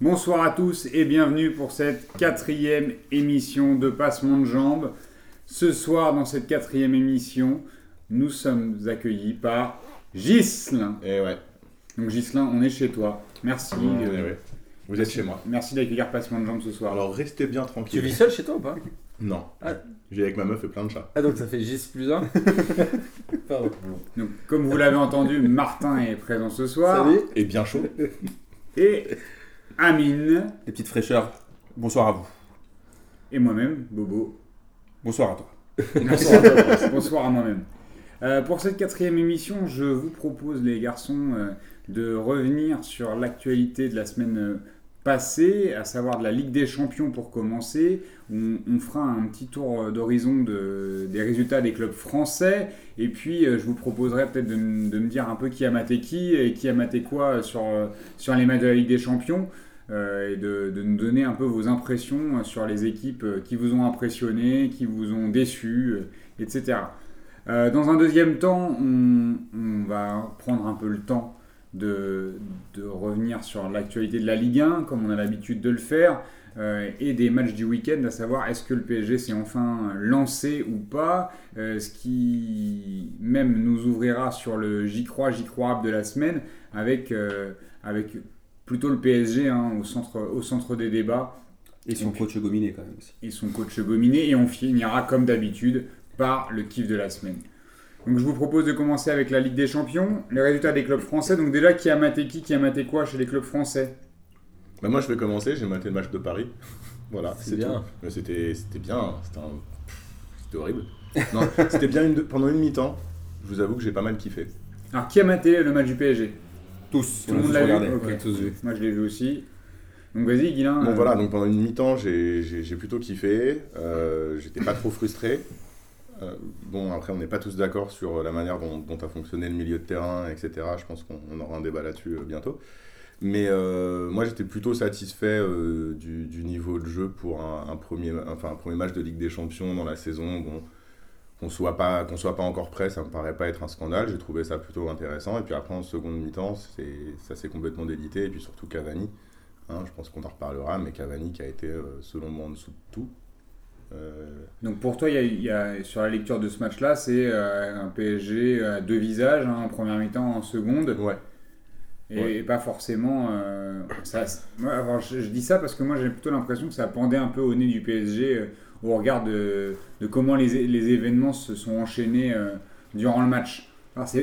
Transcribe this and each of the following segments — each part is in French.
Bonsoir à tous et bienvenue pour cette quatrième émission de Passement de Jambes. Ce soir, dans cette quatrième émission, nous sommes accueillis par Ghislain. Et ouais. Donc Ghislain, on est chez toi. Merci. Eh euh, ouais. Vous êtes chez moi. Merci d'accueillir Passement de Jambes ce soir. Alors restez bien Tu tranquille. vis seul chez toi ou pas? Non. Ah. J'ai avec ma meuf et plein de chats. Ah donc ça fait Gis plus 1 Pardon. Donc, comme vous l'avez entendu, Martin est présent ce soir. Salut Et bien chaud. Et Amine. Les petites fraîcheurs. Bonsoir à vous. Et moi-même, Bobo. Bonsoir à toi. Bonsoir à, toi. Bonsoir à moi-même. Euh, pour cette quatrième émission, je vous propose, les garçons, euh, de revenir sur l'actualité de la semaine euh, passée, à savoir de la Ligue des Champions pour commencer. On, on fera un petit tour d'horizon de- des résultats des clubs français. Et puis, euh, je vous proposerai peut-être de, de me dire un peu qui a maté qui et qui a maté quoi sur, sur les matchs de la Ligue des Champions. Euh, et de, de nous donner un peu vos impressions sur les équipes euh, qui vous ont impressionné, qui vous ont déçu, euh, etc. Euh, dans un deuxième temps, on, va prendre un peu le temps de, de revenir sur l'actualité de la Ligue 1, comme on a l'habitude de le faire, euh, et des matchs du week-end, à savoir est-ce que le PSG s'est enfin lancé ou pas, euh, ce qui même nous ouvrira sur le j'y crois, j'y crois de la semaine, avec, euh, avec plutôt le PSG hein, au, centre, au centre des débats Et son coach Gominé quand même aussi. et son coach Gominé. Et on finira comme d'habitude par le kiff de la semaine. Donc je vous propose de commencer avec la Ligue des Champions, les résultats des clubs français. Donc déjà, qui a maté qui, qui a maté quoi chez les clubs français? Bah, moi je vais commencer, j'ai maté le match de Paris. voilà, C'est bien. c'était c'était bien, c'était un- horrible. Non, c'était bien une- pendant une mi-temps. Je vous avoue que j'ai pas mal kiffé. Alors qui a maté le match du PSG Tous. Tout le monde l'a vu regardé. Ok. On a tous vu. Moi je l'ai vu aussi. Donc vas-y Guilain. Bon euh, voilà, donc pendant une mi-temps, j'ai plutôt kiffé. Euh, J'étais pas trop frustré. Euh, bon, après, on n'est pas tous d'accord sur la manière dont, dont a fonctionné le milieu de terrain, etc. Je pense qu'on on aura un débat là-dessus euh, bientôt. Mais euh, moi, j'étais plutôt satisfait euh, du, du niveau de jeu pour un, un premier, enfin, un premier match de Ligue des Champions dans la saison. Bon, qu'on soit pas qu'on soit pas encore prêt, ça me paraît pas être un scandale. J'ai trouvé ça plutôt intéressant. Et puis après, en seconde mi-temps, c'est- ça s'est complètement délité. Et puis surtout Cavani. Hein, je pense qu'on en reparlera, mais Cavani qui a été, euh, selon moi, en dessous de tout. Euh, Donc pour toi, il y a- il y a, sur la lecture de ce match-là, c'est euh, un PSG à deux visages, hein, en première mi-temps, en seconde. ouais. Et, Ouais. et pas forcément. euh, ça, moi, alors, je, je dis ça parce que moi j'ai plutôt l'impression que ça pendait un peu au nez du PSG au regard de, de comment les, événements se sont enchaînés euh, durant le match.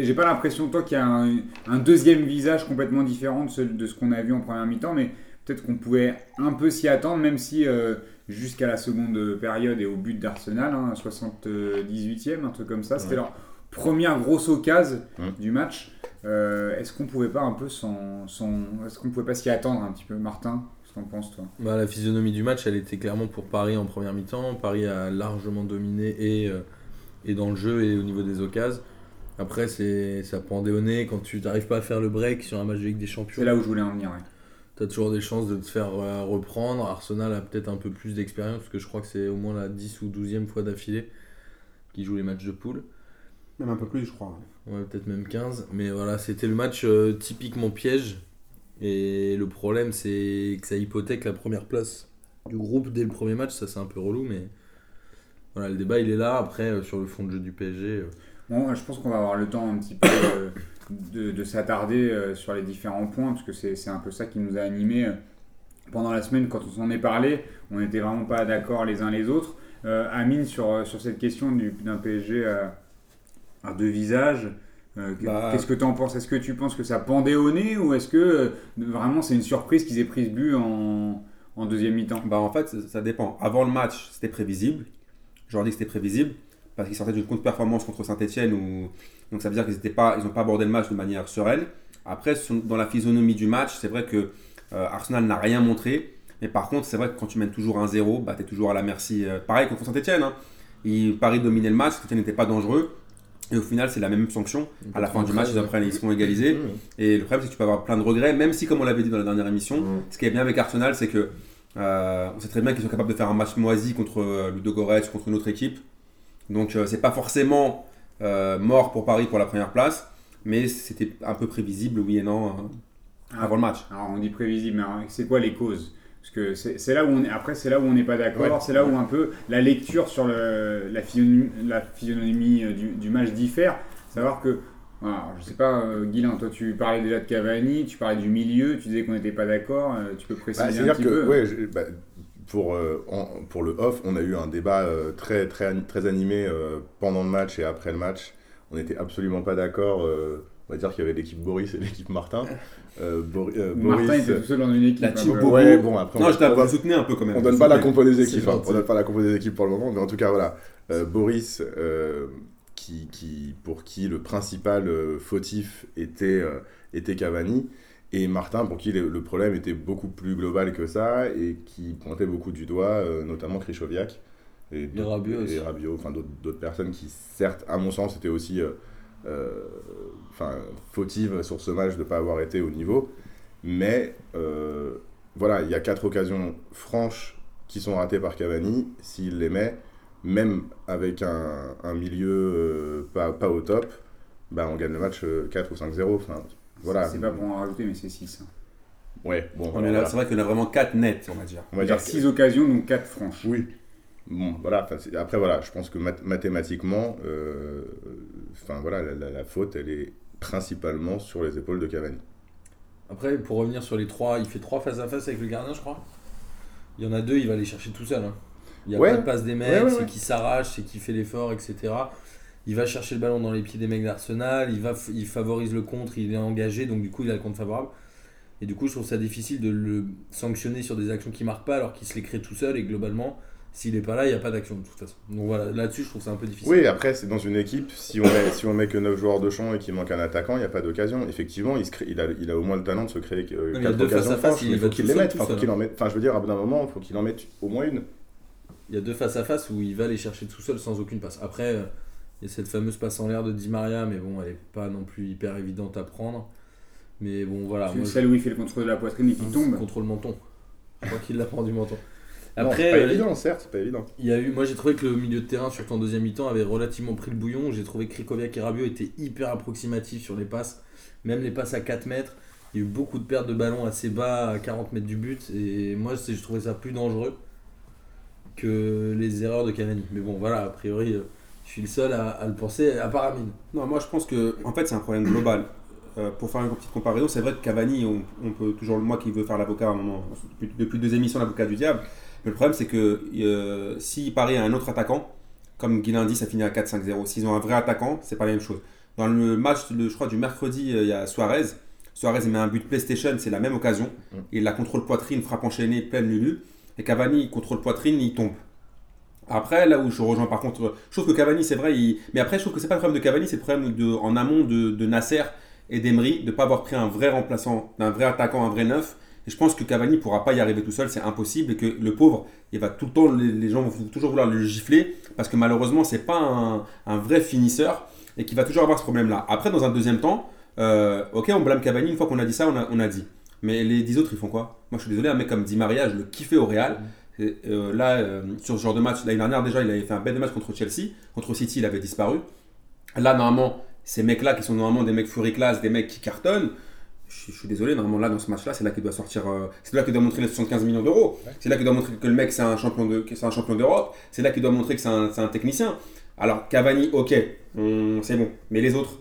J'ai pas l'impression, toi, qu'il y a un, un deuxième visage complètement différent de ce, de ce qu'on a vu en première mi-temps, mais peut-être qu'on pouvait un peu s'y attendre, même si euh, jusqu'à la seconde période et au but d'Arsenal, hein, 78e, un truc comme ça, c'était leur première grosse occasion du match. Euh, est-ce qu'on pouvait pas un peu s'en, s'en- est-ce qu'on pouvait pas s'y attendre un petit peu, Martin? T'en penses toi? Bah, la physionomie du match, elle était clairement pour Paris en première mi-temps. Paris a largement dominé et, euh, et dans le jeu et au niveau des occasions. Après, c'est ça pendait au nez quand tu n'arrives pas à faire le break sur un match de Ligue des Champions. C'est là où je voulais en venir. ouais. Tu as toujours des chances de te faire euh, reprendre. Arsenal a peut-être un peu plus d'expérience parce que je crois que c'est au moins la 10 ou 12e fois d'affilée qu'ils jouent les matchs de poule. Même un peu plus, je crois. Ouais, peut-être même 15. Mais voilà, c'était le match euh, typiquement piège. Et le problème, c'est que ça hypothèque la première place du groupe dès le premier match. Ça, c'est un peu relou. Mais voilà, le débat, il est là. Après, euh, sur le fond de jeu du PSG. euh, Bon, je pense qu'on va avoir le temps un petit peu euh, de, de s'attarder sur les différents points, parce que c'est, un peu ça qui nous a animés pendant la semaine quand on s'en est parlé. On n'était vraiment pas d'accord les uns les autres. Amine, sur, sur cette question du, d'un PSG à deux visages, euh, Bah- qu'est-ce que tu en penses? Est-ce que tu penses que ça pendait au nez ou est-ce que euh, vraiment c'est une surprise qu'ils aient pris ce but en, en deuxième mi-temps? Bah en fait, ça, ça dépend. Avant le match, c'était prévisible. J'aurais dit que c'était prévisible parce qu'ils sortaient d'une contre-performance contre Saint-Etienne. Où... Donc ça veut dire qu'ils n'ont pas, ils ont pas abordé le match de manière sereine. Après, dans la physionomie du match, c'est vrai que euh, Arsenal n'a rien montré. Mais par contre, c'est vrai que quand tu mènes toujours 1-0, bah, tu es toujours à la merci. pareil contre Saint-Etienne. Hein. Paris dominait le match, Saint-Etienne n'était pas dangereux. Et au final, c'est la même sanction. À la fin du match, ils, apprennent, ils seront égalisés. Et le problème, c'est que tu peux avoir plein de regrets, même si, comme on l'avait dit dans la dernière émission, ce qui est bien avec Arsenal, c'est que euh, on sait très bien qu'ils sont capables de faire un match moisi contre euh, Ludogorets, contre une autre équipe. Donc, euh, c'est pas forcément euh, mort pour Paris pour la première place, mais c'était un peu prévisible, oui et non. avant le match. Alors on dit prévisible, mais c'est quoi les causes? Parce que c'est là où on est. Après, c'est là où on n'est pas d'accord. Ouais. C'est là où un peu la lecture sur le, la, physionomie, la physionomie euh, du, du match diffère. Savoir que, voilà, je sais pas, euh, Guilain, toi tu parlais déjà de Cavani, tu parlais du milieu, tu disais qu'on n'était pas d'accord. euh, tu peux préciser Bah, un C'est-à-dire petit que, peu ouais, bah, pour, euh, en- pour le off, on a eu un débat euh, très, très, très animé euh, pendant le match et après le match. On n'était absolument pas d'accord. on va dire qu'il y avait l'équipe Boris et l'équipe Martin. Euh, euh, Martin Boris, était tout seul dans une équipe. La team. Bobo. Ouais, bon, après, on Non, je on va- vous soutenez un peu quand même. On donne pas la compo des équipes, hein. on donne pas la compo des équipes pour le moment, mais en tout cas voilà, Euh, Boris, euh, qui, qui, pour qui le principal euh, fautif était, euh, était Cavani, et Martin, pour qui le, le problème était beaucoup plus global que ça, et qui pointait beaucoup du doigt, notamment Krychowiak, et, et Rabiot, enfin d'autres personnes qui, certes, à mon sens, étaient aussi enfin, fautives sur ce match de ne pas avoir été au niveau, mais euh, voilà, il y a quatre occasions franches qui sont ratées par Cavani. S'il les met, même avec un, un milieu euh, pas, pas au top, bah, on gagne le match euh, 4 ou 5-0. Enfin, voilà. C'est pas pour en rajouter, mais c'est 6. Ouais, bon, voilà. C'est vrai qu'on a vraiment 4 nets, on va dire. On va Il y a dire que- 6 occasions, donc 4 franches. Oui. Bon, voilà. Après, voilà, je pense que mat- mathématiquement, euh, enfin, voilà, la, la- la faute, elle est principalement sur les épaules de Cavani. Après, pour revenir sur les trois, il fait trois face à face avec le gardien, je crois. Il y en a deux, il va les chercher tout seul. hein. Il n'y a Ouais. pas de passe des mecs, Ouais, ouais, c'est qui s'arrache, c'est qui fait l'effort, etc. Il va chercher le ballon dans les pieds des mecs d'Arsenal, il, va, il favorise le contre, il est engagé, donc du coup il a le contre favorable. Et du coup, je trouve ça difficile de le sanctionner sur des actions qui marquent pas alors qu'il se les crée tout seul et globalement, s'il n'est pas là, il n'y a pas d'action de toute façon. Donc voilà, là-dessus, je trouve ça un peu difficile. Oui, après, c'est dans une équipe, si on met, si on met que 9 joueurs de champ et qu'il manque un attaquant, il n'y a pas d'occasion. Effectivement, il, se crée- il, a, il a au moins le talent de se créer euh, mais il y a 4 deux face occasions à face, franches, il faut qu'il les seul, mette. Enfin, qu'il en mette. Enfin, je veux dire, à bout d'un moment, il faut qu'il en mette au moins une. Il y a deux face à face où il va les chercher tout seul sans aucune passe. Après, euh, il y a cette fameuse passe en l'air de Di Maria, mais bon, elle n'est pas non plus hyper évidente à prendre. Mais bon, voilà. Moi, celle où il fait le contrôle de la poitrine et qui je- tombe. Contre le menton. Je crois qu'il la prend du menton. Non, Après, c'est pas euh, évident, certes, c'est pas évident. il y a eu, moi j'ai trouvé que le milieu de terrain, surtout en deuxième mi-temps, avait relativement pris le bouillon. J'ai trouvé que Krikoviak et Rabiot étaient hyper approximatifs sur les passes, même les passes à 4 mètres. Il y a eu beaucoup de pertes de ballons assez bas, à 40 mètres du but. Et moi, c'est- je trouvais ça plus dangereux que les erreurs de Cavani. Mais bon, voilà, a priori, euh, je suis le seul à, à le penser, à part Amine. Non, moi je pense que en fait c'est un problème global. Euh, pour faire une petite comparaison, c'est vrai que Cavani, on, on peut toujours moi qui veux faire l'avocat à un moment, depuis, depuis deux émissions l'avocat du diable. Mais le problème c'est que euh, s'il paraît à un autre attaquant, comme Guilain dit, ça finit à 4-5-0. S'ils ont un vrai attaquant, c'est pas la même chose. Dans le match, le- je crois du mercredi, euh, il y a Suarez. Suarez il met un but PlayStation, c'est la même occasion. Il la contrôle poitrine, frappe enchaînée, pleine lulu. Et Cavani contrôle poitrine, il tombe. Après, là où je rejoins par contre, je trouve que Cavani, c'est vrai, il- mais après, je trouve que c'est pas le problème de Cavani, c'est le problème de, en amont de, de Nasser et d'Emery de ne pas avoir pris un vrai remplaçant, un vrai attaquant, un vrai neuf. Et je pense que Cavani pourra pas y arriver tout seul, c'est impossible, et que le pauvre, il va tout le temps, les, les gens vont toujours vouloir le gifler, parce que malheureusement, c'est pas un, un vrai finisseur, et qu'il va toujours avoir ce problème-là. Après, dans un deuxième temps, euh, ok, on blâme Cavani, une fois qu'on a dit ça, on a, on a dit. Mais les 10 autres, ils font quoi? Moi, je suis désolé, un mec comme Di Maria, je le kiffais au Real. Et, euh, là, euh, sur ce genre de match, l'année dernière, déjà, il avait fait un bel match contre Chelsea. Contre City, il avait disparu. Là, normalement, ces mecs-là, qui sont normalement des mecs fury class, des mecs qui cartonnent, je, je suis désolé, normalement, là, dans ce match-là, c'est là qu'il doit sortir. euh, c'est là qu'il doit montrer les 75 millions d'euros. C'est là qu'il doit montrer que le mec, c'est un champion de, que c'est un champion d'Europe. C'est là qu'il doit montrer que c'est un, un technicien. Alors, Cavani, ok, c'est bon. Mais les autres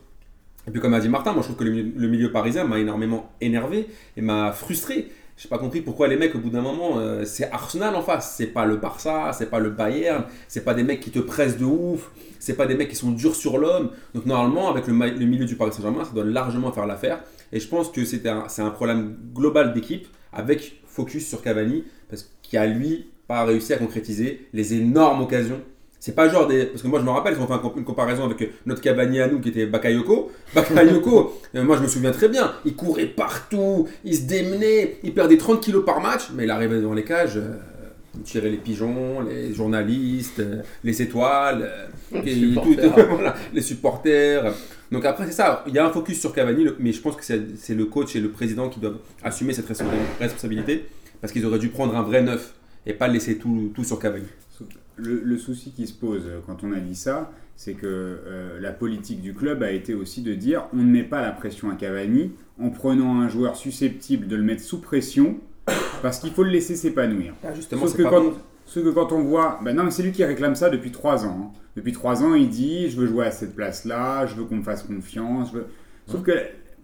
Et puis, comme a dit Martin, moi, je trouve que le milieu parisien m'a énormément énervé et m'a frustré. J'ai pas compris pourquoi les mecs, au bout d'un moment, euh, c'est Arsenal en face. C'est pas le Barça, c'est pas le Bayern, c'est pas des mecs qui te pressent de ouf, c'est pas des mecs qui sont durs sur l'homme. Donc, normalement, avec le, milieu du Paris Saint-Germain, ça doit largement faire l'affaire. Et je pense que c'est un problème global d'équipe avec focus sur Cavani parce qu'il a lui pas réussi à concrétiser les énormes occasions. C'est pas genre des. Parce que moi je me rappelle, ils ont fait une comparaison avec notre Cavani à nous qui était Bakayoko. Bakayoko, euh, moi je me souviens très bien, il courait partout, il se démenait, il perdait 30 kilos par match, mais il arrivait devant les cages. euh, il tirait les pigeons, les journalistes, euh, les étoiles, euh, et supporters. tout- voilà, les supporters. Donc après, c'est ça. Il y a un focus sur Cavani, mais je pense que c'est le coach et le président qui doivent assumer cette responsa- responsabilité parce qu'ils auraient dû prendre un vrai neuf et pas laisser tout, tout sur Cavani. Le, le souci qui se pose quand on a dit ça, c'est que euh, la politique du club a été aussi de dire on ne met pas la pression à Cavani en prenant un joueur susceptible de le mettre sous pression parce qu'il faut le laisser s'épanouir. Ah, justement, Sauf que pas quand, bon. sauf que quand on voit. Ben non, mais c'est lui qui réclame ça depuis trois ans. hein. Depuis trois ans, il dit Je veux jouer à cette place-là, je veux qu'on me fasse confiance. je veux- Sauf que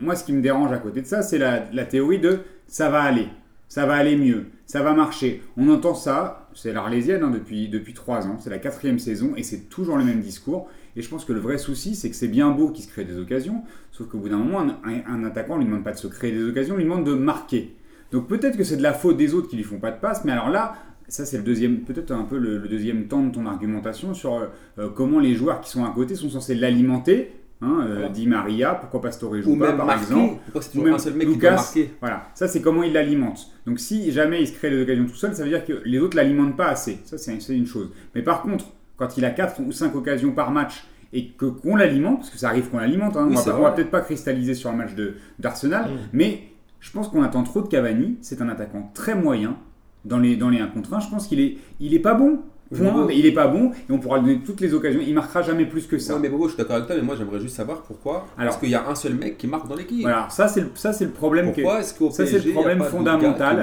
moi, ce qui me dérange à côté de ça, c'est la, la théorie de ça va aller, ça va aller mieux, ça va marcher. On entend ça, c'est l'Arlésienne hein, depuis, depuis trois ans, c'est la quatrième saison et c'est toujours le même discours. Et je pense que le vrai souci, c'est que c'est bien beau qu'il se crée des occasions, sauf qu'au bout d'un moment, un, attaquant ne lui demande pas de se créer des occasions, il lui demande de marquer. Donc peut-être que c'est de la faute des autres qui lui font pas de passe, mais alors là, ça c'est le deuxième, peut-être un peu le, le deuxième temps de ton argumentation sur euh, euh, comment les joueurs qui sont à côté sont censés l'alimenter. Hein, euh, Voilà. Di Maria, pourquoi Pastore joue Ou pas même par exemple Pourquoi c'est Ou toujours même un seul mec qui Lucas. marquer Voilà, ça c'est comment il l'alimente. Donc si jamais il se crée des occasions tout seul, ça veut dire que les autres l'alimentent pas assez. Ça c'est une chose. Mais par contre, quand il a 4 ou 5 occasions par match et que qu'on l'alimente, parce que ça arrive qu'on l'alimente, hein, Oui, on va, on peut-être pas cristalliser sur le match d'Arsenal, Mm. mais je pense qu'on attend trop de Cavani. C'est un attaquant très moyen dans les, dans les 1 contre 1. Je pense qu'il est, il est pas bon. Point, il est pas bon et on pourra lui donner toutes les occasions. Il marquera jamais plus que ça. Non, mais Bobo, je suis d'accord avec toi, mais moi j'aimerais juste savoir pourquoi. Alors- Parce qu'il y a un seul mec qui marque dans l'équipe. Voilà, ça c'est le, ça c'est le problème Pourquoi est-ce qu'au ça, c'est le problème fondamental.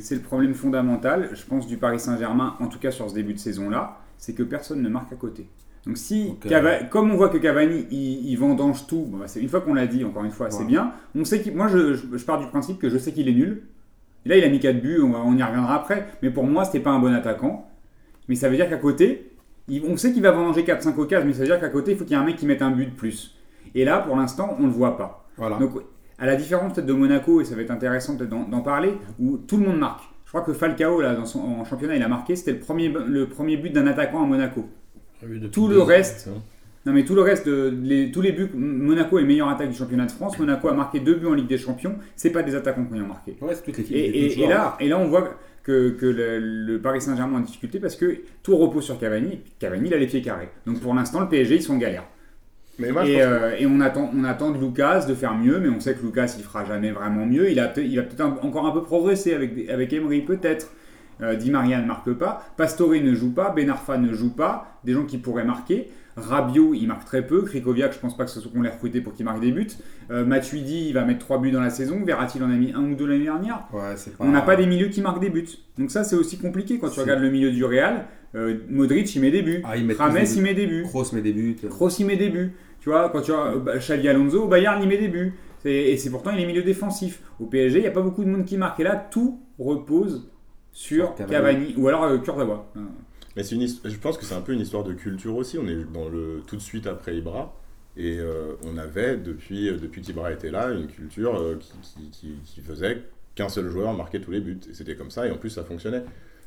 C'est le problème fondamental, je pense, du Paris Saint-Germain, en tout cas sur ce début de saison-là, c'est que personne ne marque à côté. Donc si, comme on voit que Cavani, il, il vendange tout, bon, bah, une fois qu'on l'a dit, encore une fois, c'est bien. On sait moi, je, je- je pars du principe que je sais qu'il est nul. Et là, il a mis 4 buts, on y reviendra après. Mais pour moi, c'était pas un bon attaquant. Mais ça veut dire qu'à côté, on sait qu'il va vendanger 4-5 occasions, mais ça veut dire qu'à côté, il faut qu'il y ait un mec qui mette un but de plus. Et là, pour l'instant, on ne le voit pas. Voilà. Donc, à la différence peut-être de Monaco, et ça va être intéressant peut-être d'en parler, où tout le monde marque. Je crois que Falcao, là, dans son, en championnat, il a marqué, c'était le premier, le premier but d'un attaquant à Monaco. Tout le reste, Non, mais tout le reste, les- tous les buts, Monaco est meilleure attaque du championnat de France. Monaco a marqué deux buts en Ligue des Champions. C'est pas des attaquants qui ont marqué. Ouais, toutes les Et, là, et là, on voit que, que le, le Paris Saint-Germain en difficulté parce que tout repose sur Cavani. Cavani, il a les pieds carrés. Donc pour l'instant, le PSG, ils sont en galère. Mais moi, je Et, euh, et on, attend, on attend de Lucas de faire mieux, mais on sait que Lucas, il fera jamais vraiment mieux. Il, a il va peut-être encore un peu progresser avec, avec Emery, peut-être. Euh, Di Maria ne marque pas. Pastore ne joue pas. Ben Arfa ne joue pas. Des gens qui pourraient marquer. Rabiot, il marque très peu. Krikoviak, je pense pas que ce soit qu'on l'ait recruté pour qu'il marque des buts. Euh, Matuidi, il va mettre 3 buts dans la saison. Verratti, il en a mis un ou deux l'année dernière. Ouais, c'est pas. On n'a pas des milieux qui marquent des buts. Donc ça, c'est aussi compliqué quand tu regardes le milieu du Real. Euh, Modric, il met des buts. Ah, Rames, tous des buts. il met des buts. Kroos met des buts. Kroos y met des buts. Tu vois, quand tu as euh, bah, Xavi Alonso, au Bayern, il met des buts. Et c'est pourtant, il est milieu défensif. Au PSG, il n'y a pas beaucoup de monde qui marque. Et là, tout repose sur Sur Cavani. Cavani. Ou alors euh, Kurzawa. Euh, Mais c'est une je pense que c'est un peu une histoire de culture aussi. On est dans le tout de suite après Ibra. Et euh, on avait, depuis, depuis qu'Ibra était là, une culture euh, qui, qui- qui- qui faisait qu'un seul joueur marquait tous les buts. Et c'était comme ça, et en plus ça fonctionnait.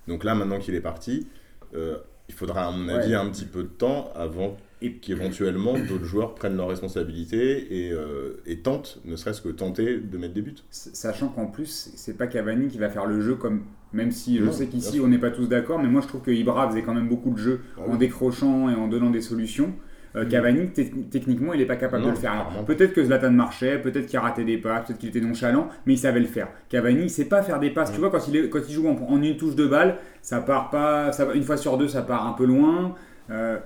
Donc là, maintenant qu'il est parti, euh, il faudra, à mon avis, Ouais. un petit peu de temps avant Et- qu'éventuellement d'autres joueurs prennent leurs responsabilités et, euh, et tentent, ne serait-ce que tenter de mettre des buts. Sachant qu'en plus, c'est pas Cavani qui va faire le jeu comme. Même si je Non, sais qu'ici on n'est pas tous d'accord, mais moi je trouve que Ibra faisait quand même beaucoup de jeux Ah en oui. décrochant et en donnant des solutions. Euh, Mm. Cavani, te- techniquement, il n'est pas capable Non, de le faire. Alors, peut-être que Zlatan marchait, peut-être qu'il ratait des passes, peut-être qu'il était nonchalant, mais il savait le faire. Cavani, il sait pas faire des passes. Mm. Tu vois, quand il, est- quand il joue en, en une touche de balle, ça part pas, ça, une fois sur deux, ça part un peu loin. Euh,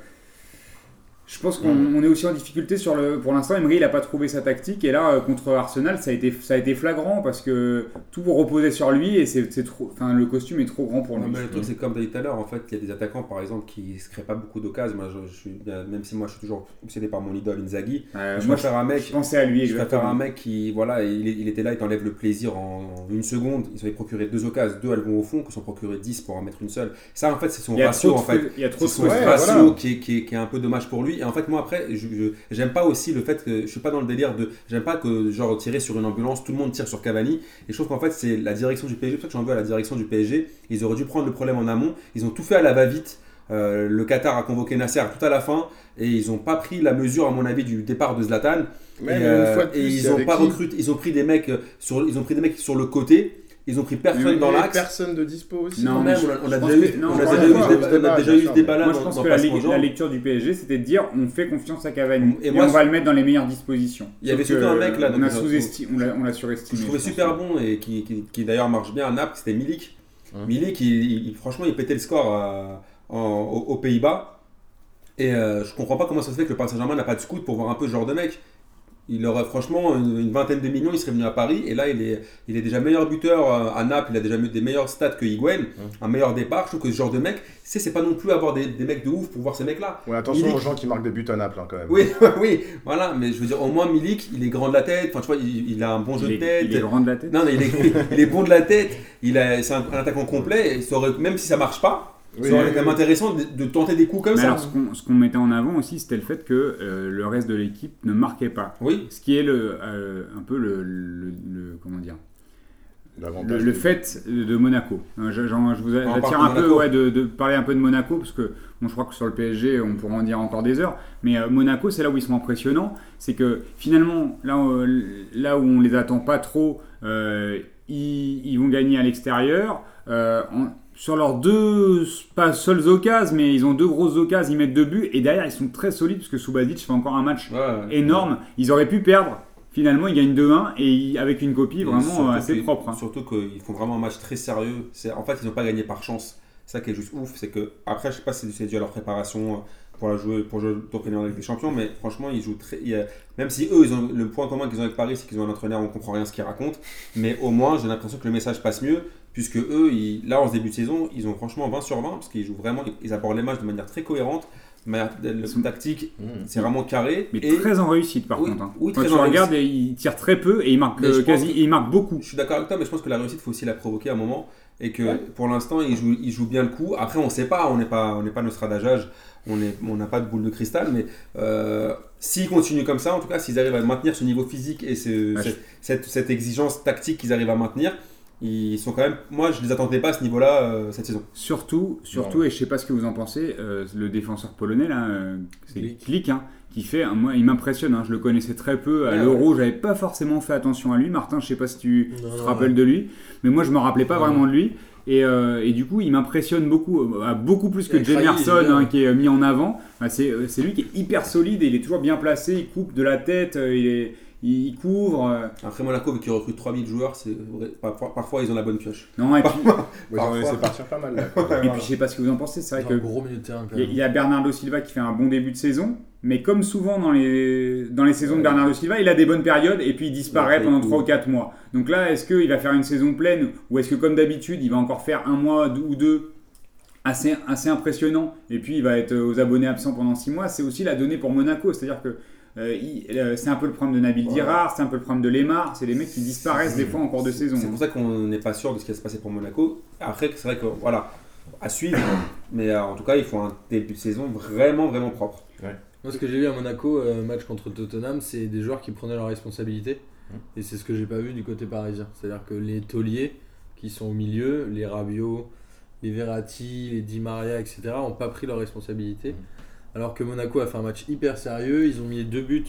je pense qu'on on est aussi en difficulté sur le. Pour l'instant, Emery, il n'a pas trouvé sa tactique. Et là, euh, contre Arsenal, ça a été, ça a été flagrant parce que tout reposait sur lui et c'est trop. Enfin, le costume est trop grand pour Non, lui. mais le truc, c'est comme tu as dit tout à l'heure, en fait, il y a des attaquants, par exemple, qui se créent pas beaucoup d'occasions. Suis, même si moi, je suis toujours obsédé par mon idole Inzaghi, Euh, je moi, préfère un mec. je pensais à lui. Je préfère un mec qui, voilà, il, il était là, il t'enlève le plaisir en, en une seconde. Il s'avait procuré deux occasions, deux elles vont au fond, que s'en procurer 10 pour en mettre une seule. Ça, en fait, c'est son Il y a ratio, trop de en fait. il y a trop de son Ouais, ratio voilà. qui, est, qui, est, qui est un peu dommage pour lui. Et en fait, moi, après, je j'aime pas aussi le fait que je suis pas dans le délire de. J'aime pas que, genre, tirer sur une ambulance, tout le monde tire sur Cavani. Et je trouve qu'en fait, c'est la direction du PSG. C'est pour ça que j'en veux à la direction du PSG. Ils auraient dû prendre le problème en amont. Ils ont tout fait à la va-vite. Euh, le Qatar a convoqué Nasser tout à la fin et ils n'ont pas pris la mesure, à mon avis, du départ de Zlatan. Mais et, euh, et ils ont pas recruté, ils ont pris des mecs euh, sur, ils ont pris des mecs sur le côté. Ils ont pris personne dans l'axe. Personne de dispo aussi. Non, Quand mais même, on a, déjà eu, ce débat-là Moi, je pense que la, lecture du PSG, c'était de dire on fait confiance à Cavani Et et, moi, on va le mettre dans les meilleures dispositions. Il y avait surtout un mec, là, on donc, a je- sous-estimé, on l'a, on l'a que surestimé. je trouvais super bon et qui, qui, qui d'ailleurs marche bien à Naples, c'était Milik. Milik, il, il- franchement, il pétait le score à, en- aux, aux Pays-Bas. Et euh, je comprends pas comment ça se fait que le Paris Saint-Germain n'a pas de scout pour voir un peu ce genre de mec. Il aurait franchement une, une vingtaine de millions, il serait venu à Paris et là il est, il est déjà meilleur buteur euh, à Naples, il a déjà mis des meilleurs stats que Higuain, un meilleur départ. Je trouve que ce genre de mec, c'est c'est pas non plus avoir des, des mecs de ouf pour voir ces mecs-là. Ouais, attention Milik. aux gens qui marquent des buts à Naples hein, quand même. Oui, oui, voilà, mais je veux dire, au moins Milik, il est grand de la tête, enfin tu vois, il, il a un bon jeu Il de est, tête. il est grand de la tête. Non, non, il est, il est bon de la tête, il a, c'est un, un attaquant complet, et ça aurait- même si ça marche pas, Oui, ça aurait oui, oui. intéressant de, de tenter des coups comme Mais ça. alors, ce qu'on mettait en avant aussi, c'était le fait que euh, le reste de l'équipe ne marquait pas. Oui, Ce qui est le, euh, un peu le, le- le- comment dire, L'avantage le, le fait de Monaco. Euh, Je, vous attire un peu ouais, de, de parler un peu de Monaco parce que bon, je crois que sur le PSG, on pourra en dire encore des heures. Mais euh, Monaco, c'est là où ils sont impressionnants. C'est que finalement, là, euh, là où on les attend pas trop, euh, ils, ils vont gagner à l'extérieur. Euh, en- sur leurs deux, pas seules occasions, mais ils ont deux grosses occasions, ils mettent deux buts. Et derrière, ils sont très solides parce que Subasic fait encore un match Ouais, ouais. énorme. Ils auraient pu perdre. Finalement, ils gagnent 2-1 et ils- avec une copie vraiment assez propre. hein. Surtout qu'ils font vraiment un match très sérieux. En fait, ils n'ont pas gagné par chance. Ça qui est juste ouf. C'est que, après, je sais pas si c'est dû à leur préparation euh, pour, la jouer, pour jouer d'entraîneur avec des champions, mais franchement, ils jouent très. il a- même si eux, ils ont, le point commun qu'ils ont avec Paris, c'est qu'ils ont un entraîneur, on comprend rien ce qu'ils racontent. Mais au moins, j'ai l'impression que le message passe mieux, puisque eux, ils- là, en ce début de saison, ils ont franchement 20 sur 20, parce qu'ils jouent vraiment, ils abordent les matchs de manière très cohérente. Mais le tactique, Mmh. c'est vraiment carré. Mais et très en réussite par Oui, contre. hein. oui, Quand très tu en regardes, il tire très peu et il marque euh, je pense quasi, que- il marque beaucoup. Je suis d'accord avec toi, mais je pense que la réussite, il faut aussi la provoquer à un moment. Et que Ouais. pour l'instant, il joue, il joue bien le coup. Après, on ne sait pas, on n'est pas, on pas Nostradamus, on n'est- on n'a pas de boule de cristal. Mais euh, s'ils continuent comme ça, en tout cas, s'ils arrivent à maintenir ce niveau physique et ce- Ouais, cette, cette- cette exigence tactique qu'ils arrivent à maintenir, ils sont quand même. Moi, je ne les attendais pas à ce niveau-là euh, cette saison. Surtout, surtout, et je sais pas ce que vous en pensez, euh, le défenseur polonais là, euh, c'est Glick. Glick, hein, qui fait, moi, il m'impressionne. hein, je le connaissais très peu à Ouais, l'Euro, j'avais pas forcément fait attention à lui. Martin, je sais pas si tu Non, te rappelles ouais. de lui, mais moi je me rappelais pas Ouais. vraiment de lui. Et, euh, et du coup, il m'impressionne beaucoup, euh, beaucoup plus que Jemerson hein, qui est mis en avant. Bah, c'est c'est lui qui est hyper solide et il est toujours bien placé. Il coupe de la tête, euh, il, est- il, il couvre. euh. Après, Monaco, vu qu'ils recrutent 3000 joueurs, c'est vrai- parfois, parfois, ils ont la bonne pioche. Non, et puis, Ouais, Ils laissé partir pas mal là. et puis je sais pas ce que vous en pensez. C'est vrai que un gros milieu de terrain quand Il y a- même. il y a Bernardo Silva qui fait un bon début de saison, mais comme souvent dans les, dans les saisons de Bernardo Silva, il a des bonnes périodes et puis il disparaît Ouais, pendant cool. 3 ou 4 mois. Donc là, est-ce qu'il va faire une saison pleine ou est-ce que comme d'habitude, il va encore faire un mois ou deux assez, assez impressionnant et puis il va être aux abonnés absents pendant 6 mois? C'est aussi la donnée pour Monaco, c'est-à-dire que euh, euh, c'est un peu le problème de Nabil. Dirard, c'est un peu le problème de Lemar, c'est des mecs qui disparaissent des fois en cours de saison. C'est pour ça qu'on n'est pas sûr de ce qui va se passer pour Monaco. Après, c'est vrai que voilà, à suivre. mais euh, en tout cas, il faut un début de saison vraiment, vraiment propre. Moi, ce que j'ai vu à Monaco, euh, match contre Tottenham, c'est des joueurs qui prenaient leurs responsabilités. Mmh. Et c'est ce que j'ai pas vu du côté parisien. C'est-à-dire que les tauliers qui sont au milieu, les Rabiot, les Verratti, les Di Maria, etc., n'ont pas pris leurs responsabilités. Alors que Monaco a fait un match hyper sérieux. Ils ont mis les deux buts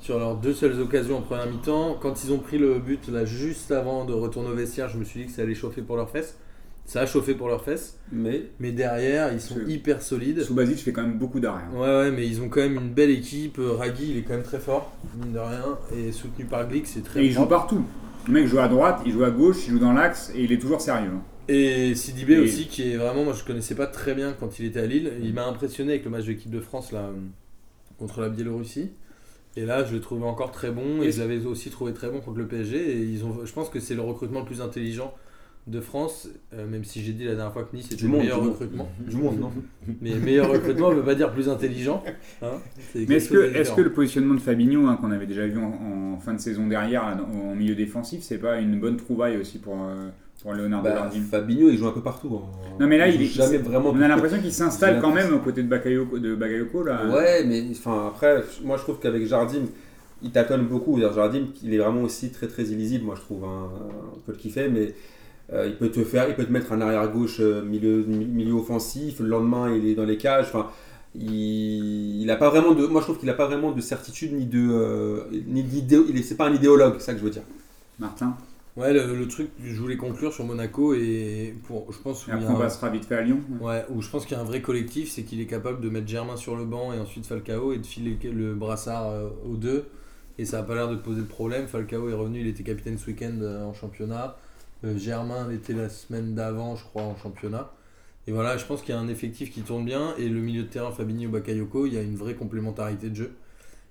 sur leurs deux seules occasions en première mi-temps. Quand ils ont pris le but là juste avant de retourner au vestiaire, je me suis dit que ça allait chauffer pour leurs fesses. Ça a chauffé pour leurs fesses. Mais Mais derrière, ils sont hyper solides. Subasic fait quand même beaucoup d'arrêt. hein. Ouais, ouais, mais ils ont quand même une belle équipe. Euh, Ragui, il est quand même très fort, mine de rien. Et soutenu par Glick, c'est très Et il joue partout. Le mec joue à droite, il joue à gauche, il joue dans l'axe et il est toujours sérieux. Et Sidibé Et- aussi, qui est vraiment, moi je connaissais pas très bien quand il était à Lille. Il m'a impressionné avec le match de l'équipe de France là, euh, contre la Biélorussie. Et là, je l'ai trouvé encore très bon. Et je l'avais aussi trouvé très bon contre le PSG. Et ils ont, je pense que c'est le recrutement le plus intelligent de France, euh, même si j'ai dit la dernière fois que Nice était Du le monde, meilleur du monde. recrutement. du monde, non Mais meilleur recrutement ne veut pas dire plus intelligent. hein. Mais est-ce que, différent. que le positionnement de Fabinho, hein, qu'on avait déjà vu en, en fin de saison derrière, en milieu défensif, c'est pas une bonne trouvaille aussi pour, euh, pour Leonardo Bah, Fabinho, il joue un peu partout. hein. Non, mais là, il est- jamais vraiment. On a l'impression qu'il s'installe quand même aux côtés de Bakayoko, de Bakayoko là. Ouais, mais enfin après, moi je trouve qu'avec Jardim, il tâtonne beaucoup. Jardim, il est vraiment aussi très très illisible, moi je trouve. hein. On peut le kiffer, mais euh, il peut te faire, il peut te mettre un arrière gauche euh, milieu mi- milieu offensif. Le lendemain, il est dans les cages. Enfin, il, il a pas vraiment de. Moi je trouve qu'il a pas vraiment de certitude ni de euh, ni d'idée. Il est, c'est pas un idéologue, c'est ça que je veux dire. Martin. Ouais, le, le truc, je voulais conclure sur Monaco et pour, je pense Et où il y après, a on un- passera vite fait à Lyon. Ouais, où je pense qu'il y a un vrai collectif, c'est qu'il est capable de mettre Germain sur le banc et ensuite Falcao et de filer le, brassard euh, aux deux. Et ça n'a pas l'air de poser de problème. Falcao est revenu, il était capitaine ce week-end euh, en championnat. Euh, Germain était la semaine d'avant, je crois, en championnat. Et voilà, je pense qu'il y a un effectif qui tourne bien. Et le milieu de terrain, Fabinho Bakayoko, il y a une vraie complémentarité de jeu.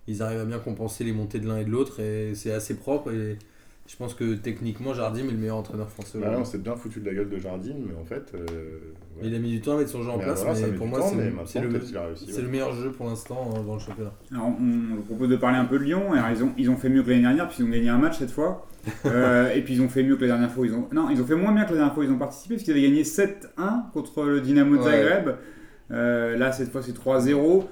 Ils arrivent à bien compenser les montées de l'un et de l'autre. Et c'est assez propre. Et je pense que techniquement, Jardim est le meilleur entraîneur français. Bah là, on s'est bien foutu de la gueule de Jardim, mais en fait. euh, ouais. Il a mis du temps à mettre son jeu en Mais place. voilà, mais pour moi, c'est le- ouais. meilleur jeu pour l'instant euh, dans le championnat. Alors, on, vous propose de parler un peu de Lyon. Alors, ils, ont, ils ont fait mieux que l'année dernière, puisqu'ils ont gagné un match cette fois. Euh, et puis ils ont fait mieux que la dernière fois. Ils ont... Non, ils ont fait moins bien que la dernière fois. Ils ont participé, parce qu'ils avaient gagné 7-1 contre le Dynamo de Ouais. Zagreb. Euh, là, cette fois, c'est 3-0.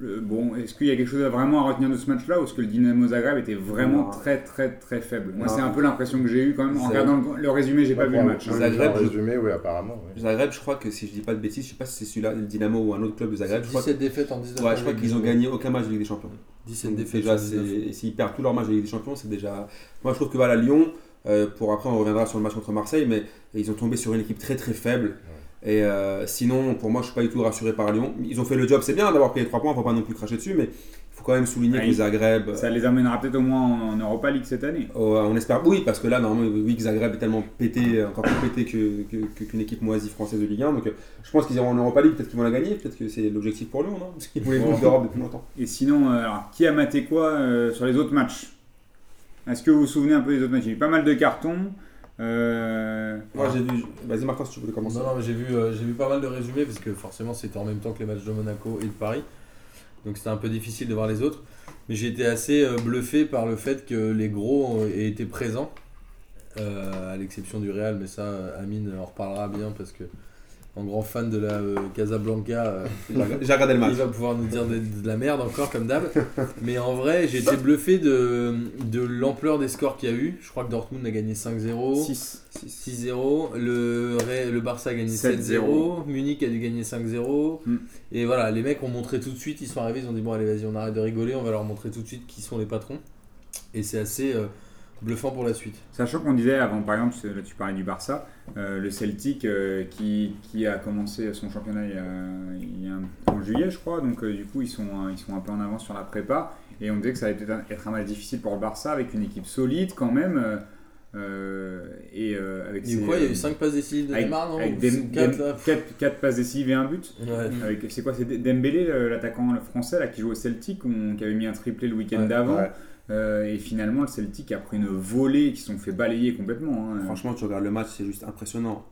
Le- Bon, est-ce qu'il y a quelque chose à vraiment à retenir de ce match-là ou est-ce que le Dynamo Zagreb était vraiment Non. très très très faible? Moi, c'est un peu l'impression que j'ai eu quand même en regardant le, le résumé. J'ai pas vu le match. hein. Zagreb, je- résumé, oui, apparemment. Zagreb, je crois que si je dis pas de bêtises, je sais pas si c'est celui-là, le Dynamo ou un autre club de Zagreb. Je crois, 17 défaites en 19 ouais, je crois qu'ils ont gagné aucun match de Ligue des Champions. 17 Donc, défaites. déjà, sur 19. c'est- et s'ils perdent tous leurs matchs de Ligue des Champions, c'est déjà. Moi, je trouve que voilà, Lyon, euh, pour après, on reviendra sur le match contre Marseille, mais ils ont tombé sur une équipe très très faible. Et euh, sinon, pour moi, je suis pas du tout rassuré par Lyon. Ils ont fait le job, c'est bien d'avoir pris les 3 points, faut pas non plus cracher dessus, mais il faut quand même souligner Ah, que il- Zagreb. Ça les amènera peut-être au moins en, Europa League cette année. Oh, on espère, oui, parce que là, normalement, oui, que Zagreb est tellement pété, encore plus pété que- que- qu'une équipe moisie française de Ligue 1. Donc, euh, je pense qu'ils iront en Europa League, peut-être qu'ils vont la gagner, peut-être que c'est l'objectif pour Lyon, non Parce qu'ils voulaient Bon. d'Europe depuis longtemps. Et sinon, euh, alors, qui a maté quoi euh, sur les autres matchs? Est-ce que vous vous souvenez un peu des autres matchs? Il y a eu pas mal de cartons. Euh, Moi, j'ai vu. Vas-y, Martin, si tu voulais commencer. Non, non, mais j'ai vu, euh, j'ai vu pas mal de résumés parce que forcément c'était en même temps que les matchs de Monaco et de Paris. Donc c'était un peu difficile de voir les autres. Mais j'ai été assez euh, bluffé par le fait que les gros aient été présents. Euh, à l'exception du Real, mais ça, Amine en reparlera bien parce que en grand fan de la euh, Casablanca, euh, J'ai regardé le match. il va pouvoir nous dire de, de la merde encore comme d'hab. Mais en vrai, j'ai été bluffé de, de l'ampleur des scores qu'il y a eu. Je crois que Dortmund a gagné 5-0. 6. 6-0, le, le Barça a gagné 7-0, 7-0. Munich a dû gagner 5-0. Mm. Et voilà, les mecs ont montré tout de suite, ils sont arrivés, ils ont dit bon allez vas-y on arrête de rigoler, on va leur montrer tout de suite qui sont les patrons. Et c'est assez euh, bluffant pour la suite. Sachant qu'on disait avant, par exemple, là tu parlais du Barça, euh, le Celtic euh, qui, qui a commencé son championnat il y a, il y a un- en juillet, je crois, donc euh, du coup ils sont, euh, ils sont un peu en avance sur la prépa. Et on disait que ça allait peut-être être un match difficile pour le Barça avec une équipe solide quand même. euh, euh, et euh, avec Et ses- quoi, il y a eu 5 passes décisives de avec, Neymar, non avec Dem- quatre, Dem- là quatre- quatre passes décisives et un but. Ouais. C'est quoi C'est Dembélé, l'attaquant français là, qui joue au Celtic, on- qui avait mis un triplé le week-end Ouais, d'avant. ouais. Euh, et finalement, le Celtic a pris une volée qui se sont fait balayer complètement. hein. Franchement, tu regardes le match, c'est juste impressionnant.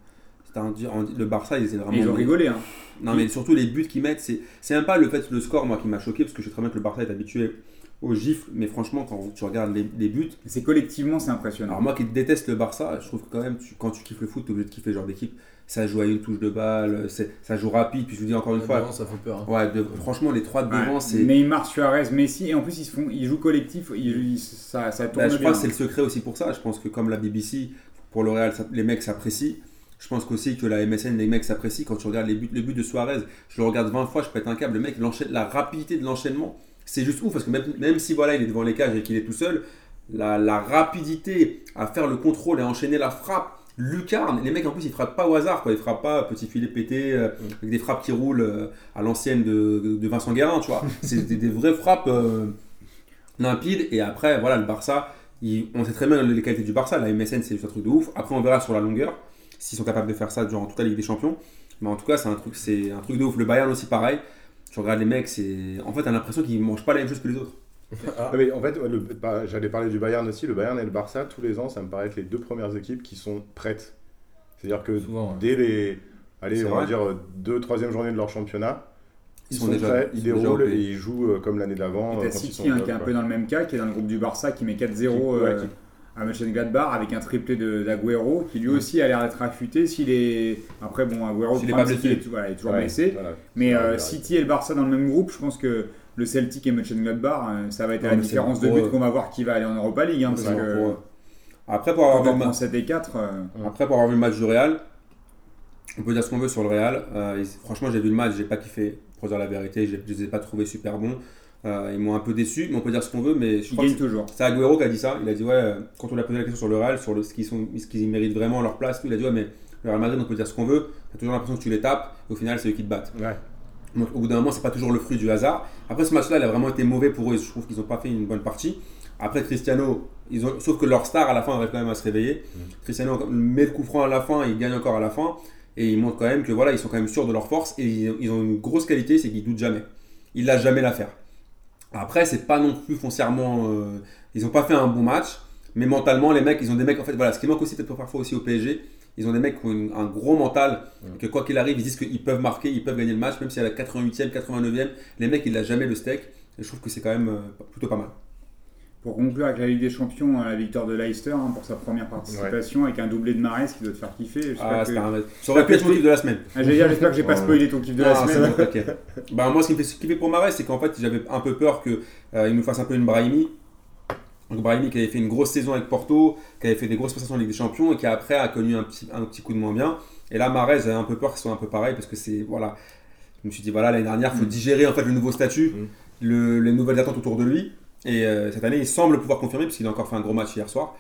C'est un- un- le Barça, ils étaient vraiment. Et ils ont rigolé. Hein. Non, mais surtout les buts qu'ils mettent, c'est c'est même pas le fait le score moi qui m'a choqué parce que je sais très bien que le Barça est habitué aux gifles, mais franchement, quand tu regardes les, les buts, C'est collectivement, c'est impressionnant. alors moi qui déteste le Barça, je trouve que quand même, tu- quand tu kiffes le foot, tu es obligé de kiffer le genre d'équipe. Ça joue à une touche de balle, c'est- ça joue rapide, puis je vous dis encore une fois, Devant, ça fait peur. hein. ouais, de- franchement, les trois de Ouais, devant, c'est. Neymar, Suarez, Messi, et en plus ils, se font, ils jouent collectif, ils, ils- ça, ça tourne Bah, je bien. crois que c'est le secret aussi pour ça. Je pense que comme la BBC, pour le Real, les mecs s'apprécient. Je pense qu'aussi que la MSN, les mecs s'apprécient. Quand tu regardes les buts, le but de Suarez, je le regarde 20 fois, je pète un câble. Le mec, la rapidité de l'enchaînement, c'est juste ouf. Parce que même, même si voilà, il est devant les cages et qu'il est tout seul, la, la rapidité à faire le contrôle et à enchaîner la frappe, lucarne. Les mecs, en plus, ils frappent pas au hasard. Quoi. Ils frappent pas petit filet pété, euh, avec des frappes qui roulent euh, à l'ancienne de, de Vincent Guérin, tu vois. C'est des, des vraies frappes euh, limpides. Et après, voilà, le Barça, il- on sait très bien les qualités du Barça. La MSN, c'est juste un truc de ouf. Après, on verra sur la longueur s'ils sont capables de faire ça durant toute la Ligue des Champions. Mais en tout cas, c'est un truc, c'est un truc de ouf. Le Bayern aussi, pareil. Tu regardes les mecs, c'est. En fait, t'as l'impression qu'ils mangent pas la même chose que les autres. Ah, mais en fait, bah, j'allais parler du Bayern aussi. Le Bayern et le Barça, tous les ans, ça me paraît être les deux premières équipes qui sont prêtes. C'est-à-dire que Souvent, ouais. dès les, allez, on va dire deux, troisième journée de leur championnat, ils, Ils sont, sont déjà- prêts, ils déroulent et ils jouent euh, comme l'année d'avant. Et euh, t'as quand ils City hein, qui est un peu dans le même cas, qui est dans le groupe du Barça, qui met 4-0 Qui- ouais, euh, qui- à Mönchengladbach avec un triplé d'Aguero, qui lui aussi a l'air d'être affûté. S'il est... Après, bon, Aguero, est pas est, voilà, il est toujours Ouais, blessé. voilà. Mais euh, City et le Barça dans le même groupe, je pense que le Celtic et Mönchengladbach, euh, ça va être Non, la différence de but qu'on va voir qui va aller en Europa League. hein, C'est parce bon que pour eux. Après, pour avoir vu on le prend ma- 7 et 4, euh, Après, pour avoir vu le match du Real, on peut dire ce qu'on veut sur le Real. Euh, franchement, j'ai vu le match, j'ai pas kiffé, pour dire la vérité. Je les ai pas trouvés super bons. Euh, ils m'ont un peu déçu, mais on peut dire ce qu'on veut. Mais je crois toujours. c'est Agüero qui a dit ça. Il a dit, ouais, quand on lui a posé la question sur le Real, sur le, ce qu'ils méritent vraiment leur place, il a dit, ouais, mais le Real Madrid, on peut dire ce qu'on veut. T'as toujours l'impression que tu les tapes, et au final, c'est eux qui te battent. Ouais. Donc, au bout d'un moment, c'est pas toujours le fruit du hasard. Après, ce match-là, il a vraiment été mauvais pour eux. Je trouve qu'ils n'ont pas fait une bonne partie. Après, Cristiano, ils ont, sauf que leur star à la fin arrive quand même à se réveiller. Cristiano met le coup franc à la fin, il gagne encore à la fin. Et ils montrent quand même que voilà, ils sont quand même sûrs de leur force et ils, ils ont une grosse qualité, c'est qu'ils doutent jamais. Ils lâchent jamais l'affaire. Après, c'est pas non plus foncièrement. euh, ils ont pas fait un bon match, mais mentalement, les mecs, ils ont des mecs. En fait, voilà, ce qui manque aussi peut-être parfois aussi au PSG, ils ont des mecs qui ont une- un gros mental, que quoi qu'il arrive, ils disent qu'ils peuvent marquer, ils peuvent gagner le match, même si à la 88e, 89e, les mecs, ils lâchent jamais le steak. Et je trouve que c'est quand même euh, plutôt pas mal. Pour conclure avec la Ligue des Champions, la victoire de Leicester hein, pour sa première participation avec un doublé de Marais qui doit te faire kiffer. Ah, que- un- Ça aurait pu être mon kiff de la semaine. Ah, j'allais dire, j'espère que j'ai pas spoilé ton kiff de la Ah, semaine. bah, moi, ce qui me fait kiffer pour Marais, c'est qu'en fait, j'avais un peu peur qu'il nous fasse un peu une Brahimi. Donc, Brahimi qui avait fait une grosse saison avec Porto, qui avait fait des grosses prestations en Ligue des Champions et qui après a connu un petit, un petit coup de moins bien. Et là, Marais, j'avais un peu peur qu'il soit un peu pareil parce que c'est. Voilà. Je me suis dit, voilà, l'année dernière, il faut Mm. digérer en fait le nouveau statut, Mm. le- les nouvelles attentes autour de lui. Et euh, cette année, il semble pouvoir confirmer parce qu'il a encore fait un gros match hier soir,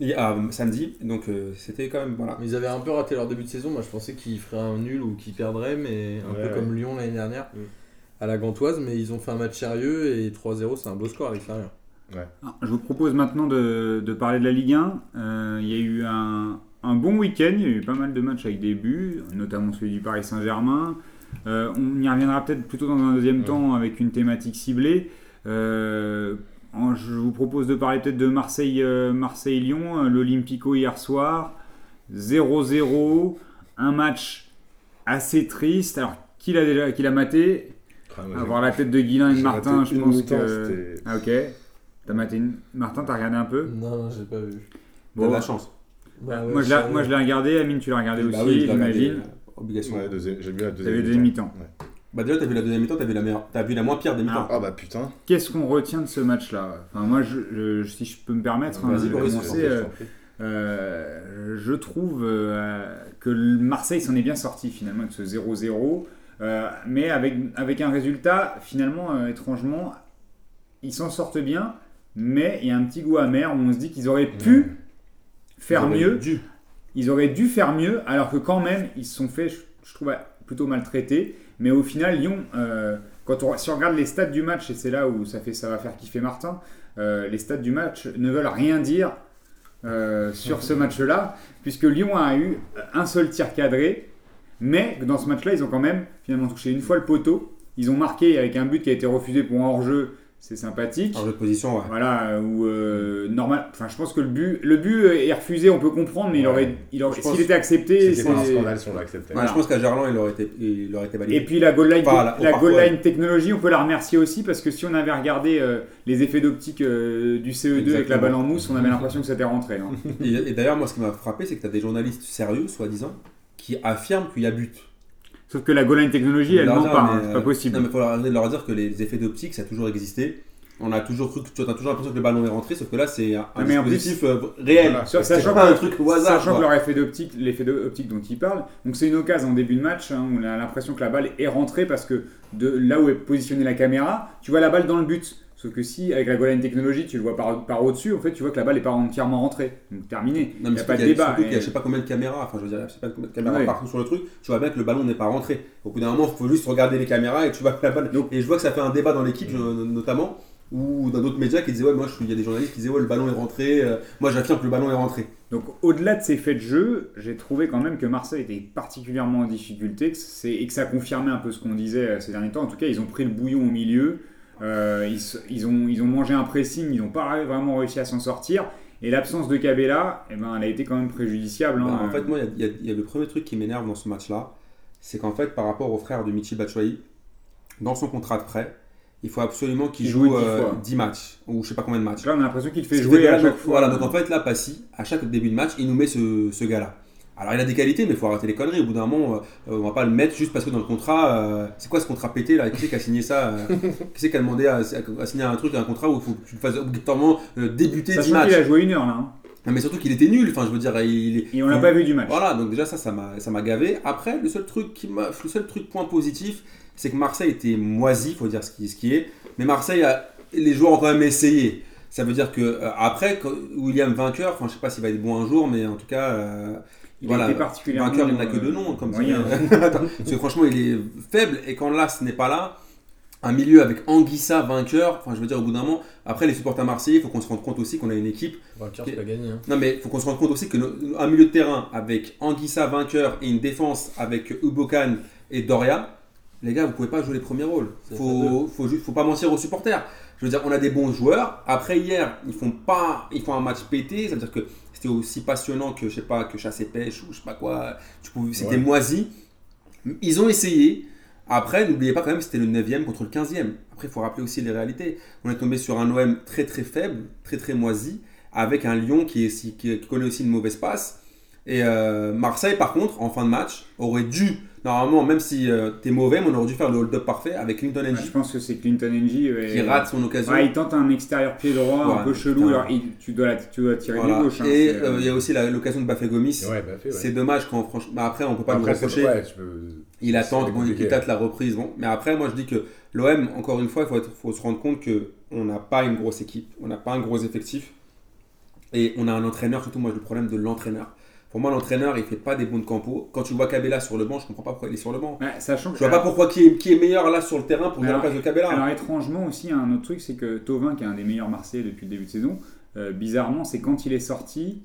et, euh, samedi. Donc, euh, c'était quand même. Voilà. Mais Ils avaient un peu raté leur début de saison. Moi, je pensais qu'ils feraient un nul ou qu'ils perdraient, mais un Ouais, peu comme Lyon l'année dernière Mm. à la Gantoise. Mais ils ont fait un match sérieux et 3-0, c'est un beau score à l'extérieur. Ah, Je vous propose maintenant de, de parler de la Ligue 1. Euh, il y a eu un, un bon week-end, il y a eu pas mal de matchs avec des buts, notamment celui du Paris Saint-Germain. Euh, on y reviendra peut-être plutôt dans un deuxième Ouais. temps avec une thématique ciblée. Euh, en- je vous propose de parler peut-être de Marseille, Marseille-Lyon, l'Olympico hier soir. 0-0, un match assez triste. Alors, qui l'a déjà qui l'a maté? Ah, moi, j'ai- Avoir la tête de Guilain et de Martin, je pense que... Ah ok. T'as maté une... Martin, t'as regardé un peu Non, non, j'ai pas vu. T'as de la chance. Bah ouais, moi, je l'ai- savais. moi je l'ai regardé, Amine tu l'as regardé Bah aussi, oui, regardé, j'imagine. euh, Obligation. Ouais, deuxième- j'ai vu la deuxième deuxième mi-temps. Ouais. Bah déjà, t'as vu la deuxième mi-temps, t'as vu la meilleure, t'as vu la moins pire des mi-temps. Ah bah putain. Qu'est-ce qu'on retient de ce match-là? Enfin, Moi, je, je- si je peux me permettre, hein, je commencer, euh, euh, je trouve euh, que le Marseille s'en est bien sorti finalement avec ce 0-0, euh, mais avec, avec un résultat finalement euh, étrangement, ils s'en sortent bien, mais il y a un petit goût amer où on se dit qu'ils auraient pu faire Ils mieux. dû. Ils auraient dû faire mieux, alors que quand même, ils se sont fait, je, je trouve, plutôt maltraités. Mais au final, Lyon, euh, quand on, si on regarde les stats du match, et c'est là où ça, fait, ça va faire kiffer Martin, euh, les stats du match ne veulent rien dire euh, sur ce match-là, puisque Lyon a eu un seul tir cadré, mais dans ce match-là, ils ont quand même finalement touché une fois le poteau. Ils ont marqué avec un but qui a été refusé pour un hors-jeu, c'est sympathique. En jeu de position, ouais. Voilà, où euh, normal. Enfin, je pense que le but, le but est refusé, on peut comprendre, mais il Ouais. aurait, il aurait, Je s'il était accepté, pas un c'est. scandale si on l'acceptait. Ouais, Voilà. Je pense qu'à Gerland, il aurait été, il aurait été validé. Et puis la goal line, Enfin, la- la parfois, goal line ouais. technologie, on peut la remercier aussi parce que si on avait regardé euh, les effets d'optique euh, du CE2 avec la balle en mousse, on avait l'impression que c'était rentré. hein. Et, et d'ailleurs, moi, ce qui m'a frappé, c'est que tu as des journalistes sérieux, soi-disant, qui affirment qu'il y a but. Sauf que la goal line technologie, elle ment pas, hein, c'est pas possible. Non, mais il faut leur, leur dire que les effets d'optique, ça a toujours existé. On a toujours cru que tu as toujours l'impression que le ballon est rentré, sauf que là, c'est un, en dispositif euh, réel. Voilà. Sachant pas que- un truc au hasard. Sachant que leur effet d'optique, l'effet d'optique dont il parle, donc c'est une occasion en début de match hein, où on a l'impression que la balle est rentrée parce que de là où est positionnée la caméra, tu vois la balle dans le but. Sauf que si avec la goal line technologie, tu le vois par, par au-dessus, en fait, tu vois que la balle n'est pas entièrement rentrée. Donc terminé. Non, Il mais n'y a pas de qu'il y a- débat. surtout qu'il y a Et- je sais pas combien de caméras, enfin je veux dire, je sais pas combien de caméras Ouais. partout sur le truc, tu vois bien que le ballon n'est pas rentré. Au bout d'un moment, il faut juste regarder les caméras et tu vois que la balle. Donc- et je vois que ça fait un débat dans l'équipe, notamment, ou dans d'autres médias qui disaient, ouais, moi, il y a des journalistes qui disaient, ouais, le ballon est rentré, euh, moi j'affirme que le ballon est rentré. Donc au-delà de ces faits de jeu, j'ai trouvé quand même que Marseille était particulièrement en difficulté que et que ça confirmait un peu ce qu'on disait euh, ces derniers temps. En tout cas, ils ont pris le bouillon au milieu, euh, ils, ont, ils ont mangé un pressing, ils n'ont pas vraiment réussi à s'en sortir. Et l'absence de Cabella, eh ben, elle a été quand même préjudiciable. Bah, hein. en fait, moi, il y a- y, y le premier truc qui m'énerve dans ce match-là, c'est qu'en fait, par rapport au frère de Michi Batshuayi, dans son contrat de prêt, il faut absolument qu'il Il joue joue dix euh, fois. 10 matchs, ou je sais pas combien de matchs. là, on a l'impression qu'il fait jouer à chaque fois. Voilà, donc en fait, là, Passy, à chaque début de match, il nous met ce, ce gars-là. Alors, il a des qualités, mais il faut arrêter les conneries. Au bout d'un moment, euh, on va pas le mettre juste parce que dans le contrat, euh, c'est quoi ce contrat pété là? Qui c'est qui a signé ça euh, Qui c'est qui a demandé à, à signer un truc, un contrat où il faut que tu le fasses obligatoirement euh, débuter 10 Sachant matchs? qu'il a joué une heure là. hein. Non, Mais surtout qu'il était nul. Enfin, je veux dire, il, Et on l'a pas vu du match. voilà, donc déjà ça, ça m'a, gavé. Après, le seul truc qui m'a, le seul truc point positif, c'est que Marseille était moisi, faut dire ce qui, ce qui est. Mais Marseille, a, les joueurs ont quand même essayé. Ça veut dire que euh, après, quand William vainqueur, enfin je sais pas s'il va être bon un jour, mais en tout cas, euh, Il voilà, a été particulièrement. vainqueur il n'a que euh, deux noms, comme moyen. ça. Parce que franchement, il est faible et quand là, ce n'est pas là. un milieu avec Anguissa vainqueur. Enfin, je veux dire, au bout d'un moment, après les supporters marseillais, il faut qu'on se rende compte aussi qu'on a une équipe. Vainqueur, c'est pas gagné. Hein. Non, mais il faut qu'on se rende compte aussi qu'un milieu de terrain avec Anguissa vainqueur et une défense avec Ubokan et Doria, les gars, vous pouvez pas jouer les premiers rôles. Faut, faut, juste, faut pas mentir aux supporters. Je veux dire, on a des bons joueurs. Après hier, ils font pas, ils font un match pété. Ça veut dire que c'était aussi passionnant que je sais pas que chasse et pêche ou je sais pas quoi. C'était Ouais. moisi. Ils ont essayé. Après, n'oubliez pas quand même, c'était le 9e contre le 15e. Après, il faut rappeler aussi les réalités. On est tombé sur un OM très très faible, très très moisi, avec un Lyon qui, est, si- qui connaît aussi une mauvaise passe. Et euh, Marseille, par contre, en fin de match, aurait dû, normalement, même si euh, t'es mauvais, mais on aurait dû faire le hold-up parfait avec Clinton Ouais, NG je pense que c'est Clinton NG. ouais. qui rate son occasion. Ouais, il tente un extérieur pied droit un peu chelou. Alors, il- tu, dois la- tu dois tirer Voilà. du gauche. hein, Et euh, il y a aussi l'occasion de Bafé Gomis. Ouais, fait, ouais. C'est dommage quand franchement. bah, après, on peut pas Après, c'est- reprocher. peux- Il attend, bon, il tâte la reprise. Bon. Mais après, moi, je dis que l'OM, encore une fois, il faut, être- faut se rendre compte qu'on n'a pas une grosse équipe, on n'a pas un gros effectif. Et on a un entraîneur, surtout moi, j'ai le problème de l'entraîneur. Pour moi, l'entraîneur, il fait pas des bons de campo. Quand tu vois Cabella sur le banc, je comprends pas pourquoi il est sur le banc. Ouais, sachant que Je vois pas pourquoi qui est, qui est meilleur là sur le terrain pour la place de Cabella. Alors étrangement aussi, un autre truc, c'est que Tovin, qui est un des meilleurs Marseillais depuis le début de saison, euh, bizarrement, c'est quand il est sorti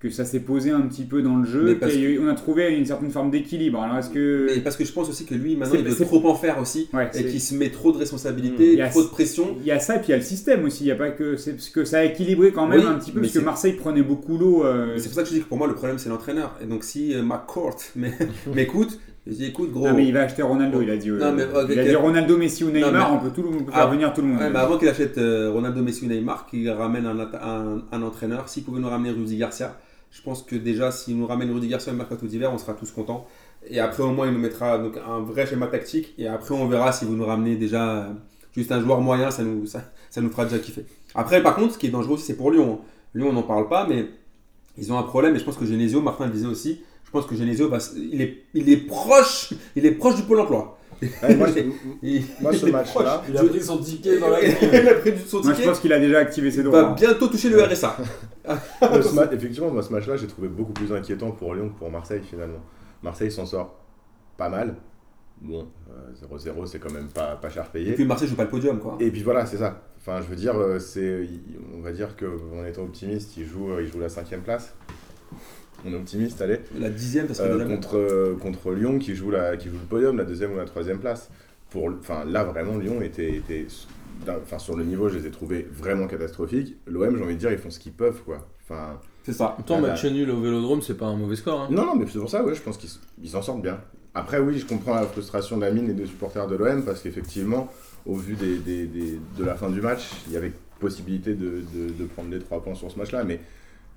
que ça s'est posé un petit peu dans le jeu, parce eu- on a trouvé une certaine forme d'équilibre. Alors est-ce que... Mais parce que je pense aussi que lui, maintenant, C'est- il veut trop en faire aussi. Ouais, Et qu'il se met trop de Il responsabilités, y a- trop de pression. Il y a ça, et puis il y a le système aussi. Il y a pas que... C'est parce que ça a équilibré quand même Oui, un petit peu, parce que Marseille prenait beaucoup l'eau. euh, C'est pour ça que je dis que pour moi, le problème, c'est l'entraîneur. Et donc, si euh, McCourt m'écoute, je dis écoute, gros. Non, mais il va acheter Ronaldo, il a dit. euh, Non, mais, ok, il a dit Ronaldo, Messi ou Neymar, mais- on peut, tout, le- on peut faire Ah, venir tout le monde. Ouais, mais avant qu'il achète euh, Ronaldo, Messi ou Neymar, qu'il ramène un, un entraîneur, s'il pouvait nous ramener Rudy Garcia, je pense que déjà, s'il nous ramène Rudy Garcia au mercato d'hiver, on sera tous contents. Et après, au moins, il nous mettra un vrai schéma tactique. Et après, on verra si vous nous ramenez déjà euh, juste un joueur moyen, ça nous, fera déjà kiffer. Après, par contre, ce qui est dangereux aussi, c'est pour Lyon. Lyon, on n'en parle pas, mais ils ont un problème. Et je pense que Genesio, Martin le disait aussi, je pense que Genesio, il, est, il, est proche, il est proche du Pôle emploi. Ouais, moi, Il- ce il match-là, Il a pris son ticket dans la il a pris son Moi, je ticket. pense qu'il a déjà activé ses Il droits. va bientôt toucher le RSA. Effectivement, moi, ce match-là, j'ai trouvé beaucoup plus inquiétant pour Lyon que pour Marseille, finalement. Marseille s'en sort pas mal. Bon, euh, 0-0, c'est quand même pas, pas cher Et payé. puis Marseille joue pas le podium, quoi. Et puis voilà, c'est ça. Enfin, je veux dire, euh, c'est, il- on va dire qu'en étant optimiste, il joue, euh, il joue la cinquième place. On est optimiste, allez. La dixième, ça serait Euh, contre, euh, contre Lyon qui joue, la, qui joue le podium, la deuxième ou la troisième place. Pour, enfin, là, vraiment, Lyon était, était enfin, sur le niveau, je les ai trouvés vraiment catastrophiques. L'OM, j'ai envie de dire, ils font ce qu'ils peuvent, quoi. Enfin, C'est ça. Pourtant, match nul au vélodrome, c'est pas un mauvais score. Hein. non, non, mais c'est pour ça, ouais, je pense qu'ils s'en sortent bien. Après, oui, je comprends la frustration d'Amine et des supporters de l'OM parce qu'effectivement, au vu des, des- des- de la fin du match, il y avait possibilité de, de- de prendre les trois points sur ce match-là, mais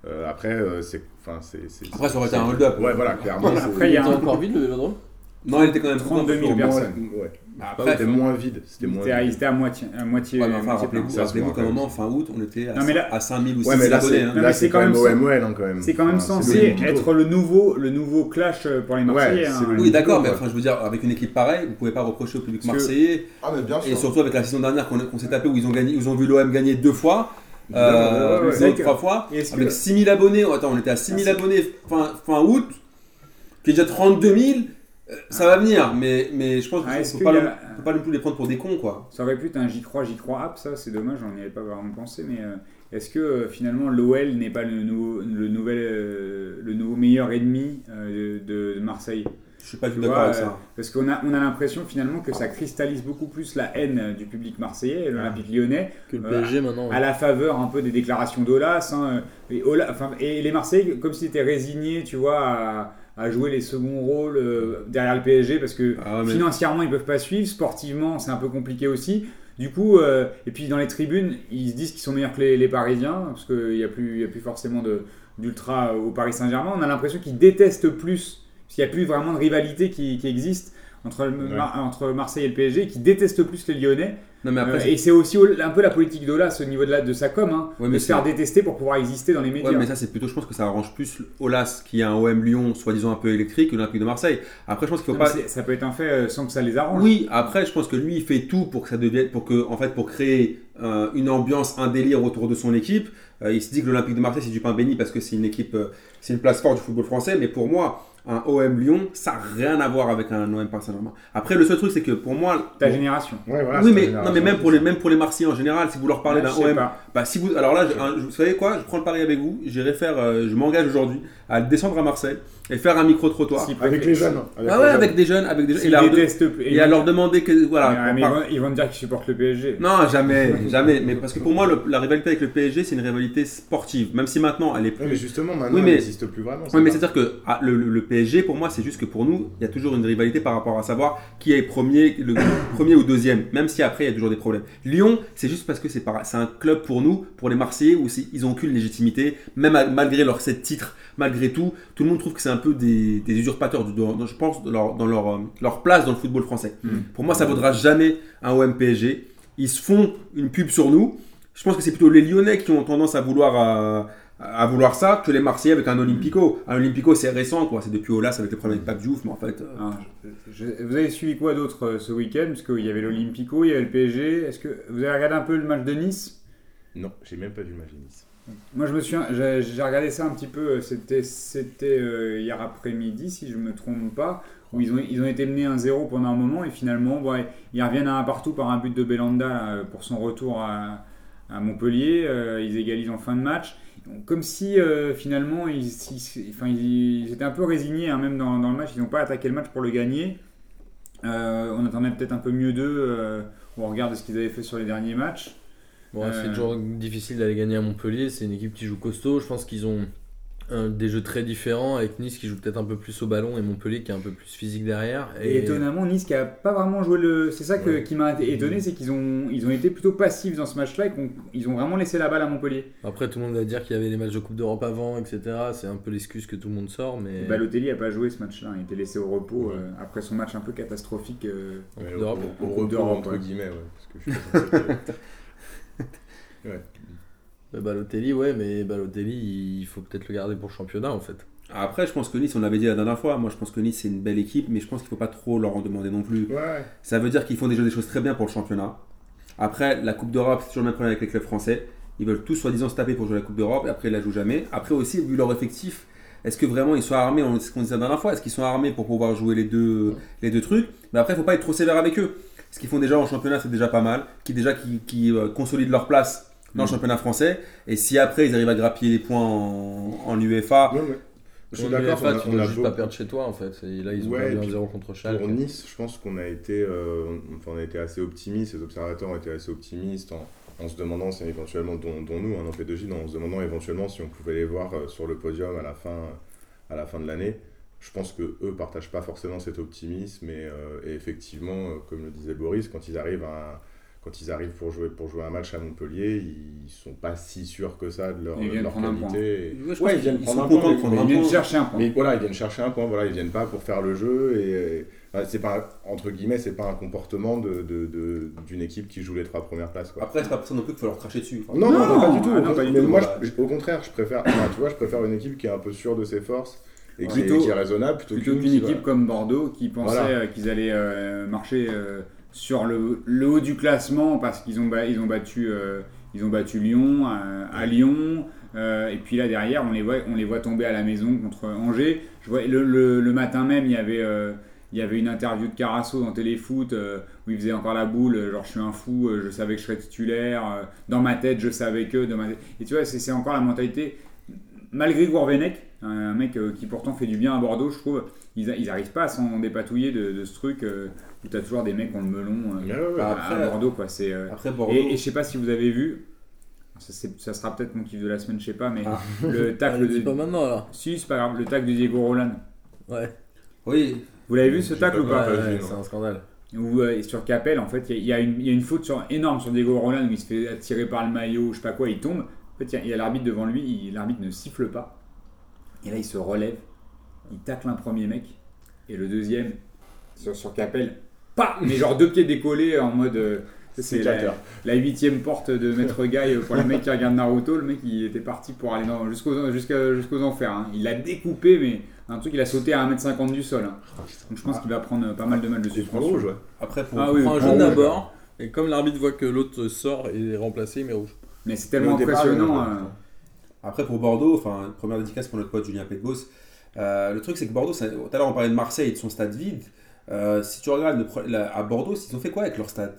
euh, après, euh, c'est, enfin, c'est, c'est- Après, ça aurait été un hold-up. Ouais, voilà, clairement. Après, il y a un- encore vide le vélodrome? Non, il était quand même 32 000 Au moins, personnes. ouais. Après, C'était moins vide. C'était moins C'était à, vide. c'était à moitié. À moitié, Ouais, mais enfin, rappelez-vous, plein. ça, rappelez-vous c'est qu'à un moment, fin août, on était à, Non, mais là- à 5000 ou Ouais, 6000 mais là, abonnés. c'est, hein. Là, c'est quand même OMOL, hein, quand même. C'est quand même censé être le nouveau, le nouveau clash euh, pour les Marseillais. Ouais, hein. Oui, d'accord, mais Ouais. enfin, je veux dire, avec une équipe pareille, vous pouvez pas reprocher au public marseillais. Ah, mais bien sûr. Et surtout avec la saison dernière qu'on qu'on s'est tapé où ils ont, gagné, ils ont vu l'OM gagner deux fois, euh, ouais, ouais, trois fois, Et est-ce que- avec 6000 abonnés. Oh, attends, on était à 6000 Ah, abonnés fin, fin août, qui est déjà 32 000. euh, Ça va venir, mais, mais je pense Ah, est-ce ne faut, pas a- non- faut pas non plus les prendre pour des cons, quoi. Ça aurait pu être un J'y crois, J'y crois app, ça c'est dommage, j'en y avais pas vraiment pensé, mais euh, est-ce que euh, finalement l'OL n'est pas le nouveau, le, nouvel, euh, le nouveau meilleur ennemi euh, de, de Marseille? Je suis pas du tout d'accord avec ça. Parce qu'on a, on a l'impression finalement que ça cristallise beaucoup plus la haine du public marseillais, et l'Olympique lyonnais, Que le Euh, PSG maintenant. à la faveur un peu des déclarations d'Olas. hein, et, Ola- enfin, et les Marseillais, comme s'ils étaient résignés, tu vois, à, à jouer les seconds rôles euh, derrière le PSG, parce que Ah, mais- financièrement, ils peuvent pas suivre, sportivement, c'est un peu compliqué aussi. Du coup, euh, et puis dans les tribunes, ils se disent qu'ils sont meilleurs que les, les Parisiens, parce qu'il n'y a, plus- il y a plus forcément de- d'ultra au Paris Saint-Germain. On a l'impression qu'ils détestent plus, parce qu'il n'y a plus vraiment de rivalité qui, qui existe entre, le- Ouais. Mar- entre Marseille et le PSG, qui détestent plus les Lyonnais. Non, mais après, Euh, et c'est aussi au- un peu la politique d'Olas au niveau de, la, de sa com, hein, Ouais, de se faire détester pour pouvoir exister dans les médias. Ouais, mais ça, c'est plutôt, je pense que ça arrange plus Olas qui a un OM Lyon, soi-disant un peu électrique, que l'Olympique de Marseille. Après, je pense qu'il faut Non, mais pas. ça peut être un fait euh, sans que ça les arrange. Oui, après, je pense que lui, il fait tout pour que ça devienne, pour que, en fait, pour créer euh, une ambiance, un délire autour de son équipe. Euh, il se dit que l'Olympique de Marseille, c'est du pain béni parce que c'est une équipe, euh, c'est une place forte du football français. Mais pour moi, un OM Lyon, ça n'a rien à voir avec un OM Paris Saint-Germain. Après, le seul truc, c'est que pour moi, Ta génération. Ouais, voilà, oui, mais, non, mais même pour les, même pour les Marseillais en général, si vous leur parlez Ouais, d'un OM, pas. bah si vous, alors là, je- un- vous savez quoi, je prends le pari avec vous, j'irai faire, euh, je m'engage aujourd'hui à descendre à Marseille et faire un micro trottoir. S'ils Avec les jeunes. ah ouais, avec des jeunes, avec des jeunes, et, S'ils leur de- détestent et à leur demander que, voilà. Mais ils, par- vont, ils vont te dire qu'ils supportent le PSG. Non, jamais, jamais. Mais parce que pour moi, le- la rivalité avec le PSG, c'est une rivalité sportive. Même si maintenant, elle est plus. mais justement, maintenant, Oui, mais- elle n'existe plus vraiment. Oui, mais c'est-à-dire que ah, le, le- le PSG, pour moi, c'est juste que pour nous, il y a toujours une rivalité par rapport à savoir qui est premier, le premier ou deuxième, même si après, il y a toujours des problèmes. Lyon, c'est juste parce que c'est par- c'est un club pour nous, pour les Marseillais, où ils n'ont aucune légitimité, même à- malgré leurs sept titres, malgré tout, tout le monde trouve que c'est un peu des, des usurpateurs, du- dans- dans- je pense, dans leur, dans leur, euh, leur place dans le football français. Mm. Pour moi, ça vaudra jamais un OM PSG. Ils se font une pub sur nous. Je pense que c'est plutôt les Lyonnais qui ont tendance à vouloir, à, à vouloir ça que les Marseillais avec un Olympico. Un Olympico, c'est récent, quoi. C'est depuis Olas avec les problèmes avec Pape Diouf, mais en fait. euh, Ah, je- je- vous avez suivi quoi d'autre euh, ce week-end? Parce qu'il y avait l'Olympico, il y avait le PSG. Est-ce que vous avez regardé un peu le match de Nice? Non, j'ai même pas vu le match de Nice. Moi, je me suis, j'ai regardé ça un petit peu. euh, C'était, euh, hier après-midi, si je me trompe pas, où ils ont, ils ont été menés 1-0 pendant un moment et finalement, ouais, ils reviennent à un partout par un but de Belanda là, pour son retour à, Montpellier. Euh, ils égalisent en fin de match. Comme si euh, finalement, ils, enfin, ils, étaient un peu résignés, hein, même dans, le match. Ils n'ont pas attaqué le match pour le gagner. Euh, on attendait peut-être un peu mieux d'eux euh, au regard de ce qu'ils avaient fait sur les derniers matchs. Bon, Euh. C'est toujours difficile d'aller gagner à Montpellier. C'est une équipe qui joue costaud. Je pense qu'ils ont euh, des jeux très différents avec Nice qui joue peut-être un peu plus au ballon et Montpellier qui est un peu plus physique derrière. Et étonnamment, Nice qui a pas vraiment joué le. C'est ça que- Ouais. qui m'a étonné, c'est qu'ils ont, ils ont été plutôt passifs dans ce match-là et qu'on- ils ont vraiment laissé la balle à Montpellier. Après, tout le monde va dire qu'il y avait les matchs de Coupe d'Europe avant, etc. C'est un peu l'excuse que tout le monde sort. Mais Et Balotelli a pas joué ce match-là, il était laissé au repos euh, après son match un peu catastrophique. euh, en Ouais, Coupe au, d'Europe. au- au repos, d'Europe, entre guillemets, ouais. Parce que je Ouais. Bah, Balotelli, ouais, mais Balotelli, il faut peut-être le garder pour le championnat en fait. Après, je pense que Nice, on l'avait dit la dernière fois, moi je pense que Nice c'est une belle équipe, mais je pense qu'il ne faut pas trop leur en demander non plus. Ouais. Ça veut dire qu'ils font déjà des choses très bien pour le championnat. Après, la Coupe d'Europe, c'est toujours le même problème avec les clubs français. Ils veulent tous soi-disant se taper pour jouer la Coupe d'Europe et après ils la jouent jamais. Après aussi, vu leur effectif, est-ce que vraiment ils sont armés, on- c'est ce qu'on disait la dernière fois, est-ce qu'ils sont armés pour pouvoir jouer les deux, les deux trucs? Mais après, il faut pas être trop sévère avec eux. Ce qu'ils font déjà en championnat, c'est déjà pas mal. Qui déjà qui, qui, euh, consolident leur place dans le Mm. championnat français. Et si après ils arrivent à grappiller les points en, en UEFA, Non, mais je suis d'accord, on a, tu on a juste beau- pas perdre chez toi en fait. Et là, ils ont Ouais, perdu et puis 1-0 contre Schalke. Pour Nice, je pense qu'on a été, euh, on- enfin, on a été assez optimistes, les observateurs ont été assez optimistes en, en se demandant si éventuellement, dont, dont nous, hein, en P2J, en se demandant éventuellement si on pouvait les voir euh, sur le podium à la fin, à la fin de l'année. Je pense que eux partagent pas forcément cet optimisme et, euh, et effectivement, comme le disait Boris, quand ils arrivent à quand ils arrivent pour jouer, pour jouer un match à Montpellier, ils sont pas si sûrs que ça de leur, de qualité. Ouais, ils viennent ils prendre un point, Ils viennent chercher un point. Mais voilà, ils viennent chercher un point, voilà, ils viennent pas pour faire le jeu et euh, c'est pas entre guillemets, c'est pas un comportement de, de- de- d'une équipe qui joue les trois premières places quoi. après c'est pas pour ça non plus qu'il faut leur cracher dessus. Enfin, non, non, non, pas du tout. ah au non, contraire. pas du Mais tout, moi, voilà. je- je- au contraire, je préfère, enfin, tu vois, je préfère une équipe qui est un peu sûre de ses forces et qui, Plutôt- est, qui est raisonnable plutôt, Plutôt qu'une qu'une qui équipe va- comme Bordeaux qui pensait Voilà. euh, qu'ils allaient euh, marcher euh, sur le, haut du classement parce qu'ils ont, ils ont, battu, euh, ils ont battu Lyon à, à Lyon. euh, et puis là derrière, on les, voit, on les voit tomber à la maison contre Angers. Je vois, le, le- matin même, il y avait, euh, il y avait une interview de Carasso dans Téléfoot euh, où il faisait encore la boule. euh, Genre, je suis un fou, euh, je savais que je serais titulaire. euh, dans ma tête, je savais que. Dans ma tête. Et tu vois, c'est encore la mentalité malgré Gourvenec, un mec euh, qui pourtant fait du bien à Bordeaux, je trouve, ils, ils arrivent pas à s'en dépatouiller de, de ce truc euh, où tu as toujours des mecs qui ont le melon euh, Ouais, ouais, ouais. à, Après- à Bordeaux. Quoi. C'est, euh, Après Bordeaux. et, et je sais pas si vous avez vu, ça, c'est- ça sera peut-être mon kiff de la semaine, je sais pas, mais Ah. le tacle de. pas maintenant alors. Si, c'est pas grave, le tacle de Diego Roland. Ouais, Oui, Vous l'avez vu ce tacle ou pas Ouais, c'est un scandale. Où, euh, sur Capel, en fait, il y, a- y une- il y a une faute sur- énorme sur Diego Roland où il se fait tirer par le maillot, je sais pas quoi, il tombe. En fait, il y a- il y a, l'arbitre devant lui, il- l'arbitre ne siffle pas. Et là, il se relève, il tacle un premier mec, et le deuxième, sur, sur Capel, pas Mais genre deux pieds décollés en mode. euh, C'est la, huitième porte de Maître Guy pour les mecs qui regardent Naruto. Le mec, il était parti pour aller jusqu'aux enfers. hein. Il l'a découpé, mais un truc, il a sauté à 1m50 du sol. hein. Donc je pense qu'il va prendre pas mal de mal de le suspension. rouge, ouais. Après, pour, Ah oui, Il prend un jaune d'abord, et comme l'arbitre voit que l'autre sort et est remplacé, il met rouge. Mais c'est tellement départ, impressionnant. il euh, Après, pour Bordeaux, enfin, première dédicace pour notre pote Julien Petbos. Euh, le truc, c'est que Bordeaux, tout à l'heure, on parlait de Marseille et de son stade vide. Euh, si tu regardes le pro- la- à Bordeaux, ils ont fait quoi avec leur stade?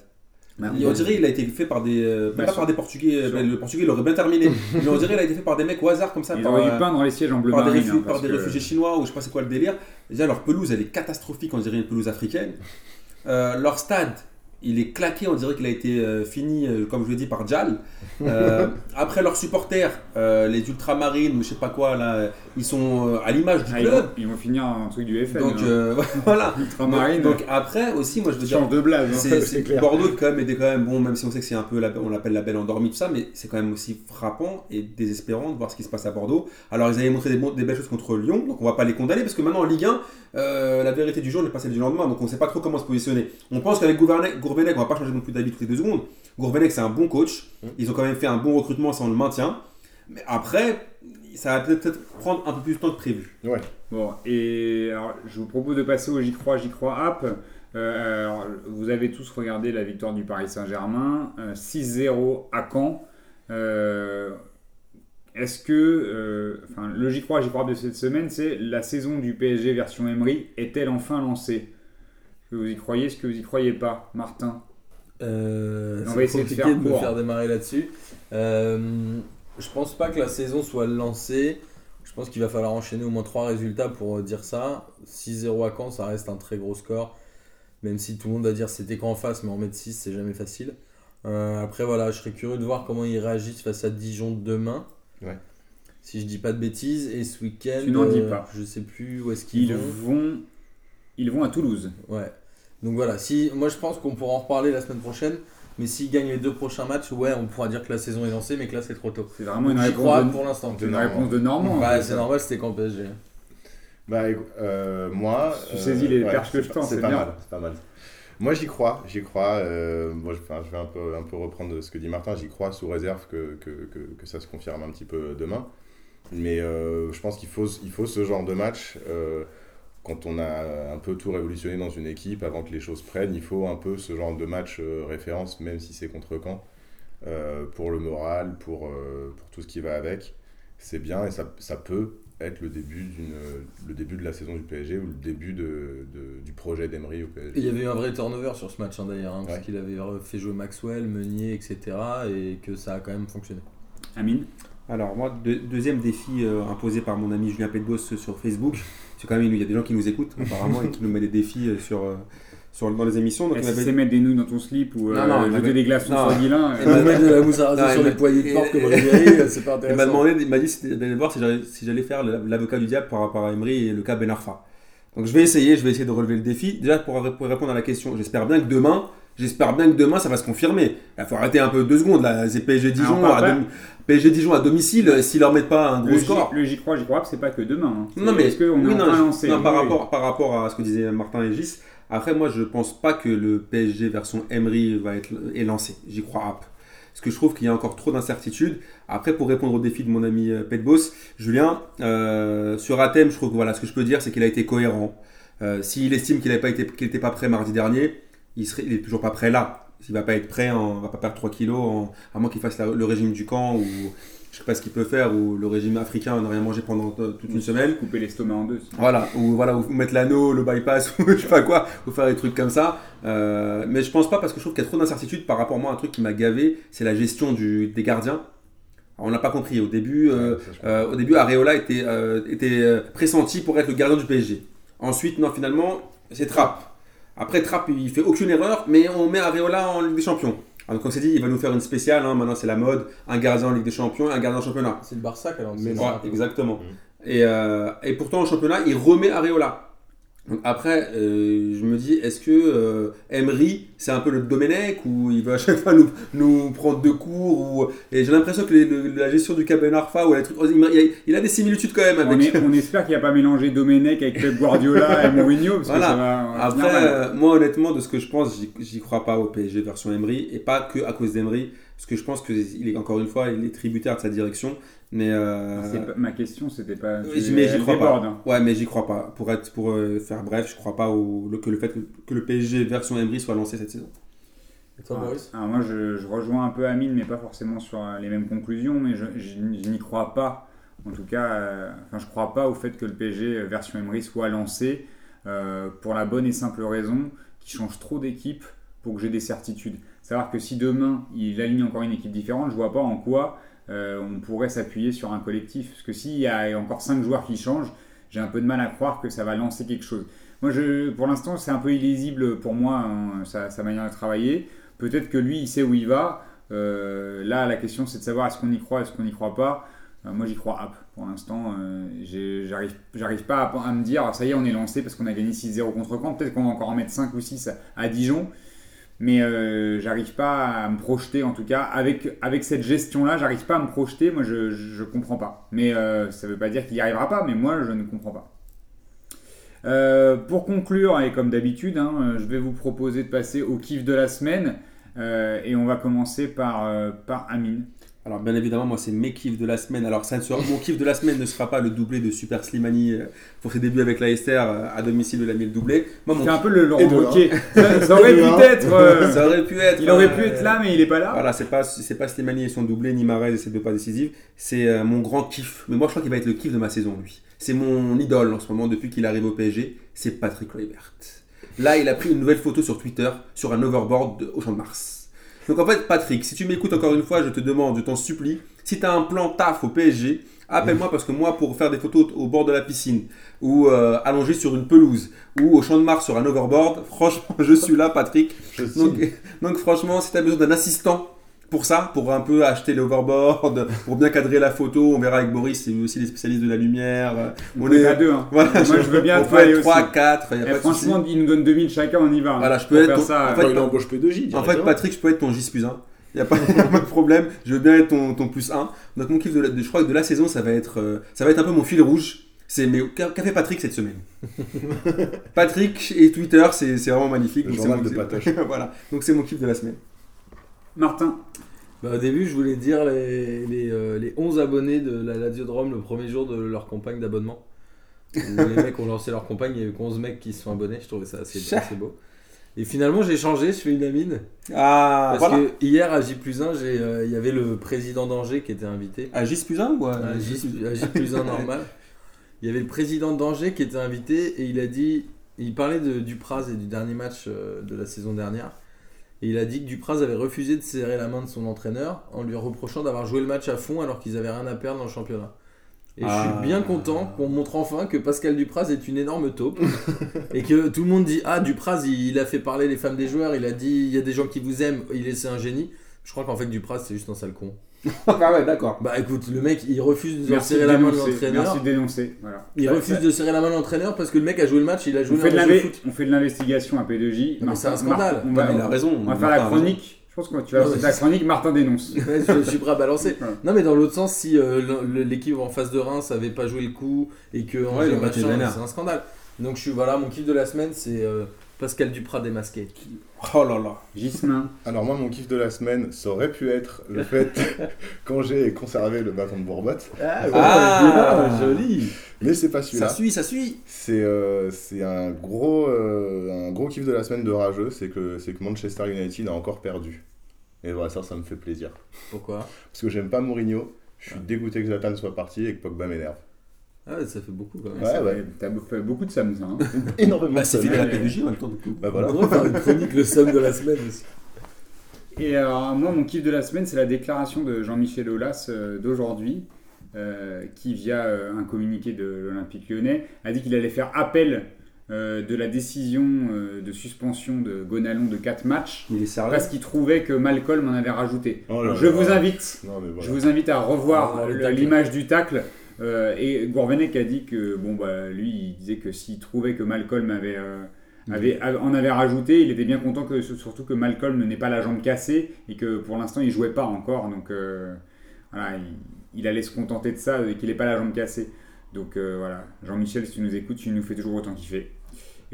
Bah, Et On dirait qu'il a été fait par des. euh, Bien pas sûr. par des Portugais, mais le Portugais l'aurait bien terminé. mais on dirait qu'il a été fait par des mecs au hasard comme ça. Ils par, auraient dû euh, peindre les sièges en bleu par des, marine. hein, par parce des que- réfugiés chinois ou je sais pas c'est quoi le délire. Déjà, leur pelouse, elle est catastrophique, on dirait une pelouse africaine. Euh, leur stade, il est claqué, on dirait qu'il a été euh, fini, euh, comme je l'ai dit, par Jal. Euh, après, leurs supporters, euh, les ultramarines ou je sais pas quoi, là, ils sont euh, à l'image du Ah, ils, club. vont, ils vont finir un truc du FN. Donc hein. euh, voilà. Ultramarine, Donc après aussi, moi je veux dire, change de blague. hein. c'est, clair. Bordeaux quand même était quand même bon, même si on sait que c'est un peu, la- on l'appelle la belle endormie tout ça, mais c'est quand même aussi frappant et désespérant de voir ce qui se passe à Bordeaux. Alors ils avaient montré des, bon- des belles choses contre Lyon, donc on va pas les condamner parce que maintenant en Ligue 1, euh, la vérité du jour n'est pas celle du lendemain, donc on sait pas trop comment se positionner. On pense qu'avec Gourvenec, Gourvenec, on va pas changer non plus d'avis toutes les deux secondes. Gourvenec c'est un bon coach, ils ont quand même fait un bon recrutement, ça on le maintient. Mais après, ça va peut-être prendre un peu plus de temps que prévu. Bon, et alors, je vous propose de passer au J'y crois, J'y crois app. Euh, alors, vous avez tous regardé la victoire du Paris Saint-Germain, euh, 6-0 à Caen. Euh, Est-ce que, euh, enfin, le J'y crois, J'y crois de cette semaine, c'est la saison du PSG version Emery est-elle enfin lancée? Est-ce que vous y croyez Est-ce que vous y croyez pas, Martin? Euh, On c'est va essayer de compliqué faire de me faire démarrer là-dessus. Je pense pas que la saison soit lancée. Je pense qu'il va falloir enchaîner au moins trois résultats pour euh, dire ça. 6-0 à Caen, ça reste un très gros score. Même si tout le monde va dire c'était qu'en face, mais en mettre 6, c'est jamais facile. Euh, après, voilà, je serais curieux de voir comment ils réagissent face à Dijon demain. Ouais. Si je dis pas de bêtises. Et ce week-end, Tu n'en dis euh, pas. je sais plus où est-ce qu'ils Ils vont. vont, ils vont à Toulouse. Ouais. Donc voilà, si, moi je pense qu'on pourra en reparler la semaine prochaine. Mais s'ils gagnent les deux prochains matchs, ouais, on pourra dire que la saison est lancée, mais que là c'est trop tôt. C'est vraiment une réponse, de, pour l'instant. une Normand. réponse de Normand. Bah, c'est normal, c'était qu'en PSG. Bah, euh, moi. Tu saisis les perches que c'est je tends, C'est c'est pas bien. mal, c'est pas mal. Moi, j'y crois, j'y crois. euh, moi, je, enfin, je vais un peu, un peu reprendre ce que dit Martin. J'y crois sous réserve que, que, que, que ça se confirme un petit peu demain. Mais euh, je pense qu'il faut, il faut ce genre de match. euh, quand on a un peu tout révolutionné dans une équipe, avant que les choses prennent, il faut un peu ce genre de match euh, référence, même si c'est contre Caen, euh, pour le moral, pour, euh, pour tout ce qui va avec. C'est bien et ça, ça peut être le début, d'une, le début de la saison du PSG ou le début de, de- du projet d'Emery au PSG. Et il y avait eu un vrai turnover sur ce match hein, d'ailleurs, hein, parce qu'il avait fait jouer Maxwell, Meunier, etc. Et que ça a quand même fonctionné. Amine? Alors moi, deux- deuxième défi euh, imposé par mon ami Julien Petbos sur Facebook. C'est quand même, il y a des gens qui nous écoutent apparemment et qui nous mettent des défis euh, sur, euh, sur, dans les émissions. Donc que m'avait- c'est mettre des nouilles dans ton slip ou Non, euh, non, il jeter des glaçons non. sur Guilain Il m'a- mettre de la mousse à raser Non, sur il les m'a- poignées de porte comme Ribéry, c'est pas Il intéressant. m'a demandé, il m'a dit d'aller voir si j'allais, si faire l'avocat du diable par rapport à Emery et le cas Ben Arfa. Donc je vais essayer, je vais essayer de relever le défi. Déjà pour, pour répondre à la question, j'espère bien que demain, j'espère bien que demain ça va se confirmer. Il faut arrêter un peu deux secondes là. C'est PSG Dijon, Alors, à, PSG Dijon à domicile. euh, S'ils leur mettent pas un Le gros J- score. Le j'y crois, j'y crois, c'est pas que demain. hein. Non mais est-ce qu'on oui, est en non, lancer? non, par, Oui, rapport, par rapport à ce que disait Martin et Gis, après moi je pense pas que le PSG version Emery va être est lancé. J'y crois pas. Parce que je trouve qu'il y a encore trop d'incertitudes. Après, pour répondre au défi de mon ami euh, Petbos, Julien, euh, sur Athème, je trouve que voilà, ce que je peux dire, c'est qu'il a été cohérent. Euh, S'il estime qu'il n'était pas, été- était pas prêt mardi dernier, il serait, il est toujours pas prêt là. S'il va pas être prêt, en, va pas perdre 3 kilos, en- à moins qu'il fasse la- le régime du camp ou je sais pas ce qu'il peut faire, ou le régime africain, ne rien manger pendant euh, toute une semaine. Couper l'estomac en deux. Voilà, ou voilà, ou mettre l'anneau, le bypass, ou je sais pas quoi, ou faire des trucs comme ça. Euh, mais je pense pas parce que je trouve qu'il y a trop d'incertitudes par rapport à moi. Un truc qui m'a gavé, c'est la gestion du, des gardiens. Alors, on l'a pas compris au début. euh, euh, au début, Areola était, était pressenti pour être le gardien du PSG. Ensuite, non, finalement, c'est Trapp. Après, Trapp, il fait aucune erreur, mais on met Areola en Ligue des Champions. Alors, donc on s'est dit, il va nous faire une spéciale. hein, maintenant, c'est la mode. Un gardien en Ligue des Champions et un gardien en championnat. C'est le Barça qui a lancé Mais ça. Voilà, exactement. Et, euh, et pourtant, au championnat, il remet Areola. Donc après, euh, je me dis, est-ce que euh, Emery, c'est un peu le Domenech ou il va à chaque fois nous, nous prendre de cours ou... Et j'ai l'impression que les- le- la gestion du Caben Arfa ou les trucs, il, a, il a des similitudes quand même On, avec. est- on espère qu'il n'y a pas mélangé Domenech avec Pep Guardiola et Mourinho. Parce Voilà. que ça va, Après, euh, moi honnêtement, de ce que je pense, j'y- j'y crois pas au PSG version Emery et pas que à cause d'Emery, parce que je pense qu'il est encore une fois, il est tributaire de sa direction. Mais euh, pas- ma question, c'était pas. Oui, c'est- mais j'y crois déborde, pas. hein. Ouais, mais j'y crois pas. Pour être, pour euh, faire bref, je crois pas au, le- que le fait que, que le PSG version Emery soit lancé cette saison. Et toi, Alors moi, je, je rejoins un peu Amine, mais pas forcément sur euh, les mêmes conclusions, mais je, je- je n'y crois pas. En tout cas, euh, enfin, je crois pas au fait que le PSG version Emery soit lancé euh, pour la bonne et simple raison qu'il change trop d'équipes pour que j'ai des certitudes. Savoir que si demain il aligne encore une équipe différente, je vois pas en quoi euh, on pourrait s'appuyer sur un collectif. Parce que s'il y a encore 5 joueurs qui changent, j'ai un peu de mal à croire que ça va lancer quelque chose. Moi, pour l'instant, c'est un peu illisible pour moi, hein, sa, manière de travailler. Peut-être que lui, il sait où il va. Euh, là, la question, c'est de savoir est-ce qu'on y croit, est-ce qu'on n'y croit pas. Euh, moi, j'y crois hop. Pour l'instant, j'arrive j'arrive pas à, me dire ça y est, on est lancé parce qu'on a gagné 6-0 contre Caen. Peut-être qu'on va encore en mettre 5 ou 6 à, à Dijon. Mais euh, j'arrive pas à me projeter, en tout cas, avec, avec cette gestion-là, j'arrive pas à me projeter. Moi, je, je, comprends pas. Mais euh, ça veut pas dire qu'il y arrivera pas, mais moi, je ne comprends pas. Euh, pour conclure, et comme d'habitude, hein, euh, je vais vous proposer de passer au kiff de la semaine. Et on va commencer par, par Amine. Alors bien évidemment, moi c'est mes kiffs de la semaine. Alors ça ne sera, mon kiff de la semaine ne sera pas le doublé de Super Slimani euh, pour ses débuts avec la Esther euh, à domicile il a mis le doublé. Moi mon C'est un peu le Laurent de Wauquiez. Ça, ça aurait Et de pu un. être. euh, ça aurait pu être. il aurait pu être là, mais il est pas là. Voilà, c'est pas c'est pas Slimani et son doublé ni Marez et ses deux pas décisives. C'est euh, mon grand kiff. Mais moi je crois qu'il va être le kiff de ma saison lui. C'est mon idole en ce moment depuis qu'il arrive au PSG. C'est Patrick Kluivert. Là, il a pris une nouvelle photo sur Twitter sur un overboard de- au Champ de Mars. Donc en fait, Patrick, si tu m'écoutes encore une fois, je te demande, je t'en supplie, si tu as un plan taf au PSG, appelle-moi parce que moi, pour faire des photos au bord de la piscine, ou euh, allongé sur une pelouse, ou au Champ de Mars sur un overboard, franchement, je suis là, Patrick. Donc, donc franchement, si tu as besoin d'un assistant pour ça, pour un peu acheter l'overboard, pour bien cadrer la photo, on verra avec Boris, c'est aussi les spécialistes de la lumière. euh, On est à deux. Hein. Voilà, Moi, je veux bien on peut être aussi. 3, 4, il n'y a Eh, pas de franchement, il nous donne 2000 chacun, on y va. hein. Voilà, je peux Pour être faire ton- ça. en euh, fait, Quand il embauche P2J, En fait. Patrick, je peux être ton J plus 1. Il n'y a pas de problème. Je veux bien être ton, ton plus 1. Donc, mon kiff de, la- de- je crois que de la saison, ça va être, euh, ça va être un peu mon fil rouge. C'est mais qu'a fait Patrick cette semaine? Patrick et Twitter, c'est c'est vraiment magnifique. Le Donc, c'est journal mon- de Patoche. voilà. Donc c'est mon kiff de la semaine. Martin. Bah, au début, je voulais dire les, les, euh, les 11 abonnés de la Lazio de Rome le premier jour de leur campagne d'abonnement. Les mecs ont lancé leur campagne, il y a eu 11 mecs qui se sont abonnés, je trouvais ça assez, beau. Et finalement, j'ai changé, je fais une amine. Ah, Parce voilà. que hier, à J 1, j'ai, euh, il y avait le président d'Angers qui était invité. À J plus 1 ou à À J, à J plus 1 normal. Il y avait le président d'Angers qui était invité et il a dit, il parlait de Dupraz et du dernier match euh, de la saison dernière. Et il a dit que Dupraz avait refusé de serrer la main de son entraîneur en lui reprochant d'avoir joué le match à fond alors qu'ils avaient rien à perdre dans le championnat. Et je Ah. suis bien content qu'on montre enfin que Pascal Dupraz est une énorme taupe et que tout le monde dit Ah, Dupraz il, il a fait parler les femmes des joueurs, il a dit il y a des gens qui vous aiment, il est c'est un génie. Je crois qu'en fait Dupraz c'est juste un sale con. Ah ouais, d'accord. Bah écoute, le mec il refuse de Merci serrer de la main de dénoncer. l'entraîneur. Merci de dénoncer. Voilà. Il Ça- refuse ça- de serrer la main de l'entraîneur parce que le mec a joué le match, il a joué On fait, de un match de l'inve- foot. on fait de l'investigation à P2J. Non, mais c'est un scandale. On Non, va, mais il a raison. on va faire Martin la a raison. chronique. Je pense que tu vas faire la c'est- chronique, Martin dénonce. Ouais, je, je suis prêt à balancer. Ouais. Non, mais dans l'autre sens, si euh, le- le- l'équipe en face de Reims avait pas joué le coup et que Angers, il aurait été machin, vénère. c'est un scandale. Donc je suis voilà, mon kiff de la semaine, c'est euh, Pascal Duprat démasqué. Oh là là. Gismin. Alors moi, mon kiff de la semaine, ça aurait pu être le fait qu'Angers ait conservé le bâton de Bourbotte, Ah, ouais, bien, joli. mais c'est pas Ça celui-là. suit, ça suit. C'est euh, c'est un gros euh, un gros kiff de la semaine de rageux, c'est que c'est que Manchester United a encore perdu. Et voilà, ça, ça me fait plaisir. Pourquoi? Parce que j'aime pas Mourinho, je suis dégoûté que Zlatan soit parti et que Pogba m'énerve. Ah, ça fait beaucoup quand même. Ouais, Ça ouais. T'as fait beaucoup de Sam, ça. hein. Énormément. Bah, c'est à sommeil. P2J en même temps, du coup. Bah voilà. On devrait faire une chronique le somme de la semaine aussi. Et alors, moi, mon kiff de la semaine, c'est la déclaration de Jean-Michel Aulas euh, d'aujourd'hui, euh, qui, via euh, un communiqué de l'Olympique lyonnais, a dit qu'il allait faire appel euh, de la décision euh, de suspension de Gonalon de 4 matchs, Il est sérieux. parce qu'il trouvait que Malcolm en avait rajouté. Oh là je là. vous invite Non, voilà. Je vous invite à revoir Ah, l'image du tacle. Euh, et Gourvenec a dit que, bon, bah, lui, il disait que s'il trouvait que Malcolm avait, euh, avait, en avait rajouté, il était bien content que, surtout que Malcolm n'ait pas la jambe cassée et que pour l'instant, il jouait pas encore. Donc, euh, voilà, il, il allait se contenter de ça et qu'il n'ait pas la jambe cassée. Donc, voilà, Jean-Michel, si tu nous écoutes, tu nous fais toujours autant kiffer.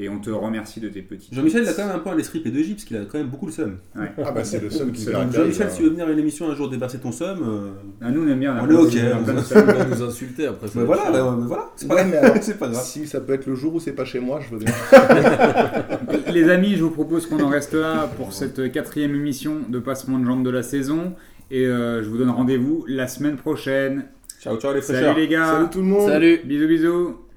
Et on te remercie de tes petits. Jean-Michel, il a quand même un peu un esprit P2J, parce qu'il a quand même beaucoup le seum. Ouais. Ah bah c'est le seul qui caractérise, Jean-Michel, hein. si tu veux venir à une émission un jour déverser ton seum, euh, Ah, nous, on aime bien. On a est ok, on hein. va nous insulter après ça. mais va voilà, bah, mais voilà, c'est Ouais, pas, c'est pas grave. Si ça peut être le jour où c'est pas chez moi, je veux bien. Les amis, je vous propose qu'on en reste là pour cette quatrième émission de Passement de Jambes de la saison. Et euh, je vous donne rendez-vous la semaine prochaine. Ciao, ciao les Salut fraîcheurs. les gars. Salut tout le monde Salut Bisous bisous.